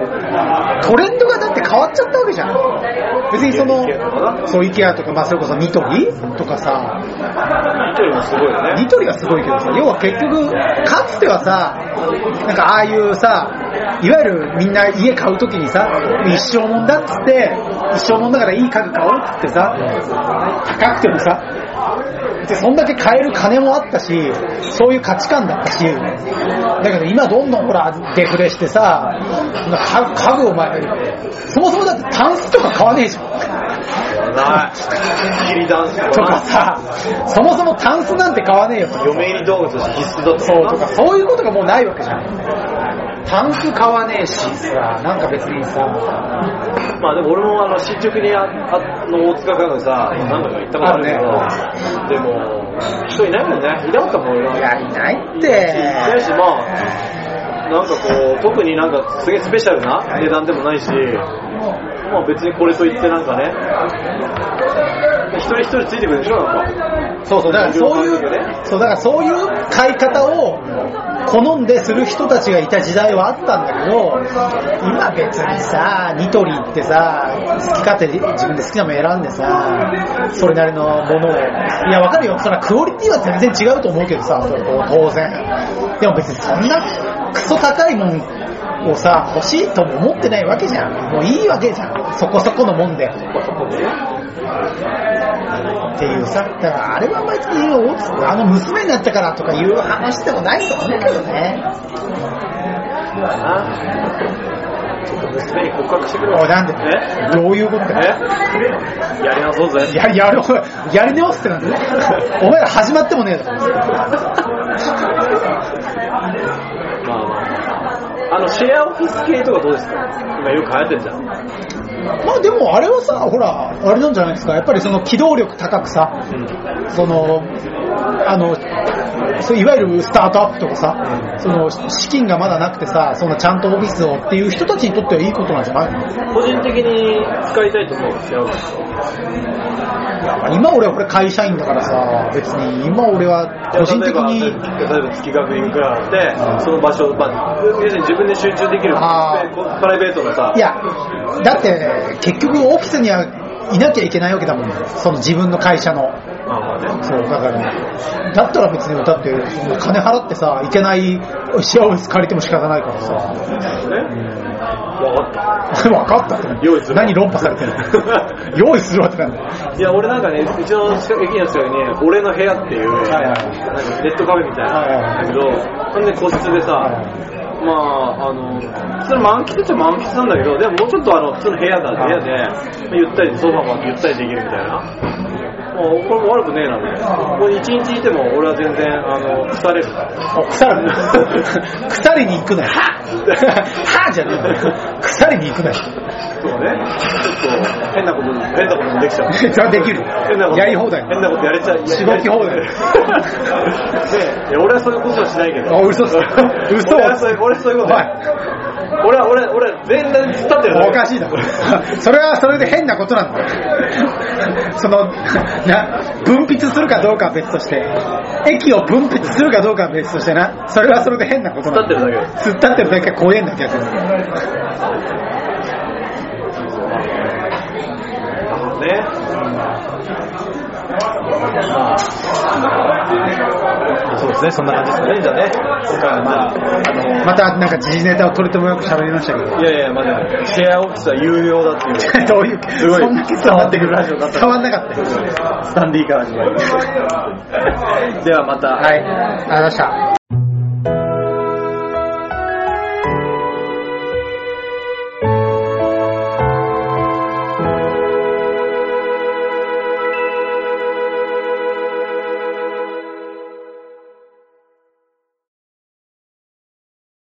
トレンドがだって変わっちゃったわけじゃん。別にその IKEA とかな、そう、イケアとか、まあそれこそニトリとかさ、ニトリもすごいよね。ニトリがすごいけどさ、要は結局、かつてはさ、なんかああいうさ、いわゆるみんな家買うときにさ、一生もんだっつって、一生もんだからいい家具買おうってさ、高くてもさ、で、そんだけ買える金もあったし、そういう価値観だったし、だけど今どんどんほら、デフレしてさ、家家具お前、そもそもだってタンスとか買わねえじゃん。ない。とかさ、そもそもタンスなんて買わねえよ嫁入り道具として必須だったそうとか、そういうことがもうないわけじゃん。タンス買わねえしさ、なんか別にさ、まあでも俺もあの新宿にああの大塚家具さ、何回か行ったことあるけど、でも、人いないもんね。いなかったもん俺は。いや、いないっいて。ないし、まあ、なんかこう、特になんかすげえスペシャルな値段でもないし、まあ別にこれといってなんかね、一人一人ついてくるでしょ、なんか。そうそう、だからそういう、そう、だからそういう買い方を好んでする人たちがいた時代はあったんだけど、今別にさ、ニトリ行ってさ、好き勝手に自分で好きなもの選んでさ、それなりのものを、いやわかるよ、それはクオリティは全然違うと思うけどさ、当然。でも別にそんなクソ高いもんをさ、欲しいとも思ってないわけじゃん。もういいわけじゃん。そこそこのもんで。っていうさ、だからあれは別に大きくあの娘になったからとかいう話でもないと思うけどね。ちょっと娘に告白してくれおい、なんで？え？どういうことえだ？よ。やり直そうぜ。やり、やる、やり直すってなんだよ。お前ら始まってもねえだろ。まあまあ。あの、シェアオフィス系とかどうですか？今よく流行ってるじゃん。まあでもあれはさ、ほら、あれなんじゃないですか。やっぱりその機動力高くさ、その、あの、そういわゆるスタートアップとかさ、その資金がまだなくてさ、そんなちゃんとオフィスをっていう人たちにとってはいいことなんじゃない？の個人的に使いたいと思うシェアオフィス今俺はこれ会社員だからさ、別に今俺は個人的に、例えば月額いくらあって、その場所、まあ、要するに自分で集中できるあプライベートなさ。い、や、だって結局オフィスにはいなきゃいけないわけだもん、その自分の会社の。そう、だから、だったら別に、だって、金払ってさ、いけないシェアオフィス借りても仕方ないからさ。ね。分かった。分かったって。用意する何論破されてるの？用意するわってなんだよ。いや、俺なんかね、うちの駅の近くに、俺の部屋っていう、はいはい。ネットカフェみたいはいはいはな、だけど、ほんで個室でさ、まあ、あの、普通の満喫っちゃ満喫なんだけど、でももうちょっとあの、普通の部屋だ、部屋で、ゆったり、ソファーもあってゆったりできるみたいな。もうこれも悪くねえな、みたいな。ここに一日いても俺は全然、あの、腐れる。お腐る。腐りに行くなよ。はぁじゃねえよ。腐りに行くなよ。そうね。ちょっと、変なこと、変なこともできちゃう。それはできる変な。ことやり放題。変なことやれちゃう。しごき放題 で、いや俺はそういうことはしないけど。あ嘘っす 嘘俺はそういう、俺はそういうことおい俺は、俺、俺、全然突っ立ってるおかしいだろ。それはそれで変なことなんだよ。その、な、分泌するかどうかは別として、液を分泌するかどうかは別としてな、それはそれで変なことなんだよ。突っ立ってるだけ突っ立ってるだけ怖えんだ、逆に。ね。まあ、そうですね、そんな感じですかね、じゃあね。今回はまあ、あの、またなんか時事ネタを取れてもよく喋りましたけど。いやいや、まあでも、シェアオフィスは有料だっていう。どういう、すごいそんな伝伝わってくるラジオだった。伝わんなかったよ。スタンリーから始まり。ではまた。はい、ありがとうございました。